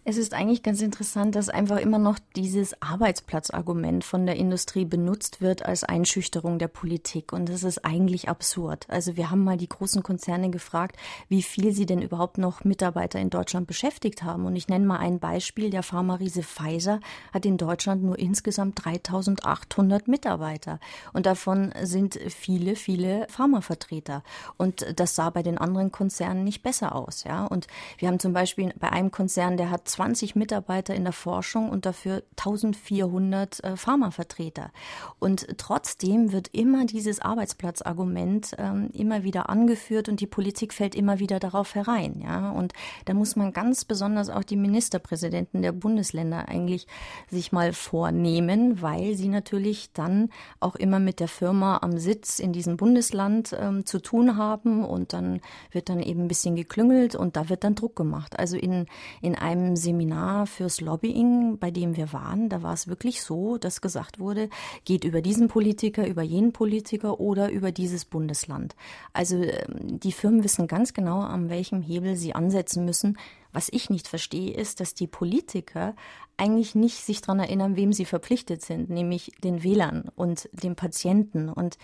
Es ist eigentlich ganz interessant, dass einfach immer noch dieses Arbeitsplatzargument von der Industrie benutzt wird als Einschüchterung der Politik. Und das ist eigentlich absurd. Also wir haben mal die großen Konzerne gefragt, wie viel sie denn überhaupt noch Mitarbeiter in Deutschland beschäftigt haben. Und ich nenne mal ein Beispiel. Der Pharmariese Pfizer hat in Deutschland nur insgesamt 3800 Mitarbeiter. Und davon sind viele, viele Pharmavertreter. Und das sah bei den anderen Konzernen nicht besser aus. Ja? Und wir haben zum Beispiel bei einem Konzern, der hat 20 Mitarbeiter in der Forschung und dafür 1400 äh, Pharmavertreter. Und trotzdem wird immer dieses Arbeitsplatzargument ähm, immer wieder angeführt und die Politik fällt immer wieder darauf herein. Ja? Und da muss man ganz besonders auch die Ministerpräsidenten der Bundesländer eigentlich sich mal vornehmen, weil sie natürlich dann auch immer mit der Firma am Sitz in diesem Bundesland ähm, zu tun haben und dann wird dann eben ein bisschen geklüngelt und da wird dann Druck gemacht. Also in, in einem Seminar fürs Lobbying, bei dem wir waren, da war es wirklich so, dass gesagt wurde, geht über diesen Politiker, über jenen Politiker oder über dieses Bundesland. Also ähm, die Firmen wissen ganz genau, an welchem Hebel sie ansetzen müssen. Was ich nicht verstehe, ist, dass die Politiker eigentlich nicht sich daran erinnern, wem sie verpflichtet sind, nämlich den Wählern und den Patienten. Und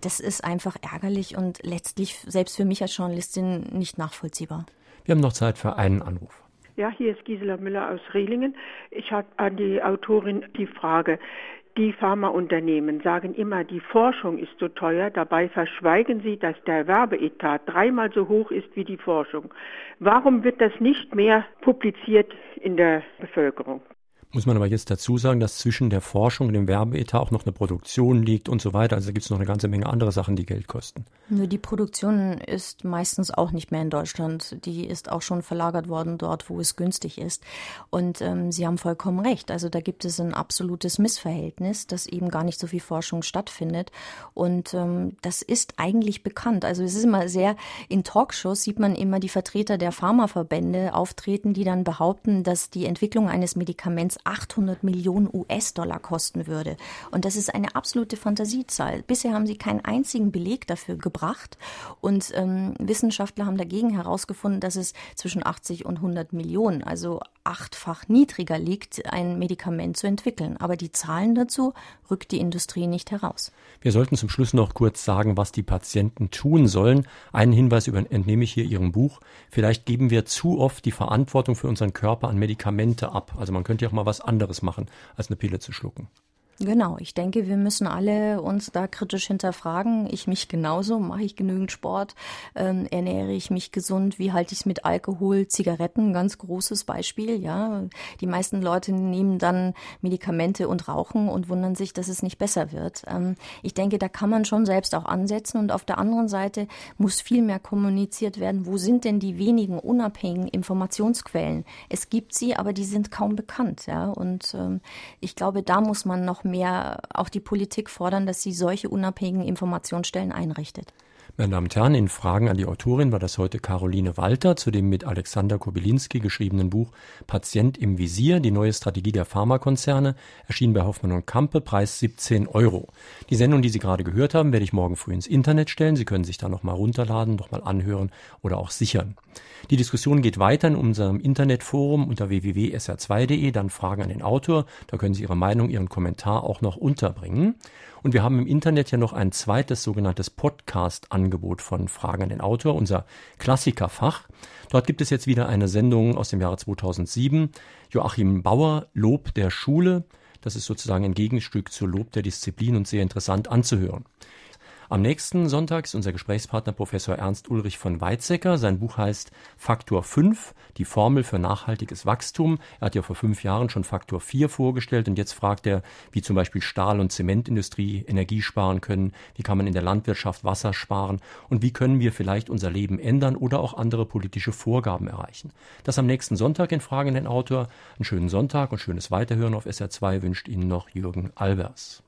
das ist einfach ärgerlich und letztlich selbst für mich als Journalistin nicht nachvollziehbar. Wir haben noch Zeit für einen Anruf. Ja, hier ist Gisela Müller aus Rehlingen. Ich habe an die Autorin die Frage. Die Pharmaunternehmen sagen immer, die Forschung ist so teuer, dabei verschweigen sie, dass der Werbeetat dreimal so hoch ist wie die Forschung. Warum wird das nicht mehr publiziert in der Bevölkerung? Muss man aber jetzt dazu sagen, dass zwischen der Forschung und dem Werbeetat auch noch eine Produktion liegt und so weiter. Also da gibt es noch eine ganze Menge andere Sachen, die Geld kosten. Nur die Produktion ist meistens auch nicht mehr in Deutschland. Die ist auch schon verlagert worden dort, wo es günstig ist. Und ähm, Sie haben vollkommen recht. Also da gibt es ein absolutes Missverhältnis, dass eben gar nicht so viel Forschung stattfindet. Und ähm, das ist eigentlich bekannt. Also es ist immer sehr, in Talkshows sieht man immer die Vertreter der Pharmaverbände auftreten, die dann behaupten, dass die Entwicklung eines Medikaments 800 Millionen US-Dollar kosten würde. Und das ist eine absolute Fantasiezahl. Bisher haben sie keinen einzigen Beleg dafür gebracht. Und ähm, Wissenschaftler haben dagegen herausgefunden, dass es zwischen 80 und 100 Millionen, also achtfach niedriger liegt, ein Medikament zu entwickeln. Aber die Zahlen dazu rückt die Industrie nicht heraus. Wir sollten zum Schluss noch kurz sagen, was die Patienten tun sollen. Einen Hinweis entnehme ich hier Ihrem Buch. Vielleicht geben wir zu oft die Verantwortung für unseren Körper an Medikamente ab. Also man könnte ja auch mal was anderes machen, als eine Pille zu schlucken. Genau, ich denke, wir müssen alle uns da kritisch hinterfragen. Ich mich genauso. Mache ich genügend Sport? Ähm, ernähre ich mich gesund? Wie halte ich es mit Alkohol, Zigaretten? Ganz großes Beispiel, ja. Die meisten Leute nehmen dann Medikamente und rauchen und wundern sich, dass es nicht besser wird. Ähm, ich denke, da kann man schon selbst auch ansetzen. Und auf der anderen Seite muss viel mehr kommuniziert werden. Wo sind denn die wenigen unabhängigen Informationsquellen? Es gibt sie, aber die sind kaum bekannt, ja. Und ähm, ich glaube, da muss man noch mehr auch die Politik fordern, dass sie solche unabhängigen Informationsstellen einrichtet. Meine Damen und Herren, in Fragen an die Autorin war das heute Caroline Walter zu dem mit Alexander Kobylinski geschriebenen Buch Patient im Visier, die neue Strategie der Pharmakonzerne, erschien bei Hoffmann und Kampe, Preis 17 Euro. Die Sendung, die Sie gerade gehört haben, werde ich morgen früh ins Internet stellen. Sie können sich da nochmal runterladen, nochmal anhören oder auch sichern. Die Diskussion geht weiter in unserem Internetforum unter www.sr2.de, dann Fragen an den Autor. Da können Sie Ihre Meinung, Ihren Kommentar auch noch unterbringen. Und wir haben im Internet ja noch ein zweites sogenanntes Podcast-Angebot von Fragen an den Autor, unser Klassikerfach. Dort gibt es jetzt wieder eine Sendung aus dem Jahre 2007. Joachim Bauer, Lob der Schule. Das ist sozusagen ein Gegenstück zu Lob der Disziplin und sehr interessant anzuhören. Am nächsten Sonntag ist unser Gesprächspartner Professor Ernst Ulrich von Weizsäcker. Sein Buch heißt Faktor 5, die Formel für nachhaltiges Wachstum. Er hat ja vor fünf Jahren schon Faktor 4 vorgestellt und jetzt fragt er, wie zum Beispiel Stahl- und Zementindustrie Energie sparen können, wie kann man in der Landwirtschaft Wasser sparen und wie können wir vielleicht unser Leben ändern oder auch andere politische Vorgaben erreichen. Das am nächsten Sonntag in Fragen den Autor. Einen schönen Sonntag und schönes Weiterhören auf SR2 wünscht Ihnen noch Jürgen Albers.